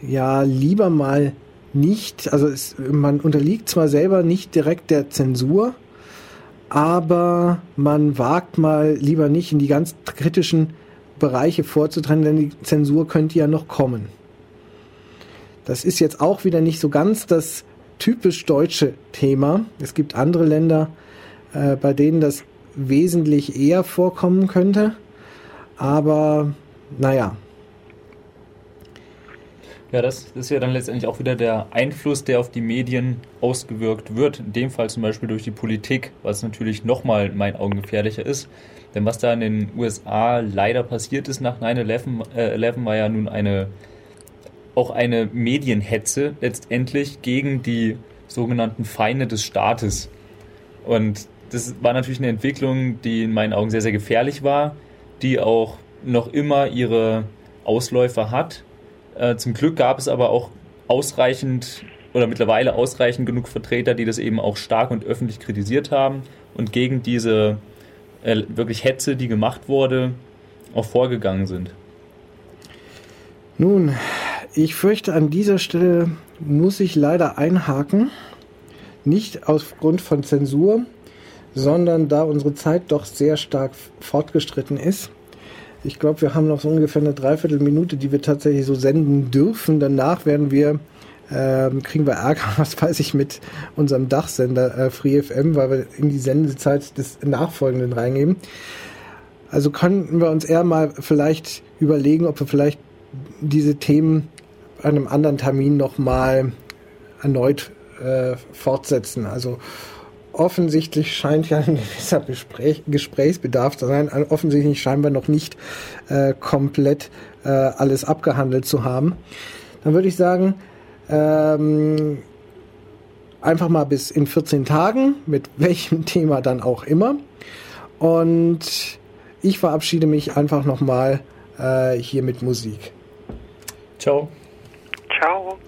ja lieber mal nicht, also es, man unterliegt zwar selber nicht direkt der Zensur, aber man wagt mal lieber nicht in die ganz kritischen Bereiche vorzutrennen, denn die Zensur könnte ja noch kommen. Das ist jetzt auch wieder nicht so ganz das typisch deutsche Thema. Es gibt andere Länder, äh, bei denen das wesentlich eher vorkommen könnte. Aber naja. Ja, das ist ja dann letztendlich auch wieder der Einfluss, der auf die Medien ausgewirkt wird. In dem Fall zum Beispiel durch die Politik, was natürlich nochmal in meinen Augen gefährlicher ist. Denn was da in den USA leider passiert ist nach 9-11, äh, war ja nun eine, auch eine Medienhetze letztendlich gegen die sogenannten Feinde des Staates. Und das war natürlich eine Entwicklung, die in meinen Augen sehr, sehr gefährlich war, die auch noch immer ihre Ausläufer hat. Äh, zum Glück gab es aber auch ausreichend oder mittlerweile ausreichend genug Vertreter, die das eben auch stark und öffentlich kritisiert haben und gegen diese äh, wirklich Hetze, die gemacht wurde, auch vorgegangen sind. Nun, ich fürchte, an dieser Stelle muss ich leider einhaken. Nicht aufgrund von Zensur, sondern da unsere Zeit doch sehr stark fortgestritten ist. Ich glaube, wir haben noch so ungefähr eine Dreiviertelminute, die wir tatsächlich so senden dürfen. Danach werden wir ähm, kriegen wir Ärger, was weiß ich, mit unserem Dachsender äh, FreeFM, weil wir in die Sendezeit des Nachfolgenden reingeben. Also könnten wir uns eher mal vielleicht überlegen, ob wir vielleicht diese Themen an einem anderen Termin nochmal erneut äh, fortsetzen. Also offensichtlich scheint ja ein gewisser Gespräch, Gesprächsbedarf zu sein. Offensichtlich scheinbar noch nicht äh, komplett äh, alles abgehandelt zu haben. Dann würde ich sagen, ähm, einfach mal bis in 14 Tagen, mit welchem Thema dann auch immer. Und ich verabschiede mich einfach nochmal äh, hier mit Musik. Ciao.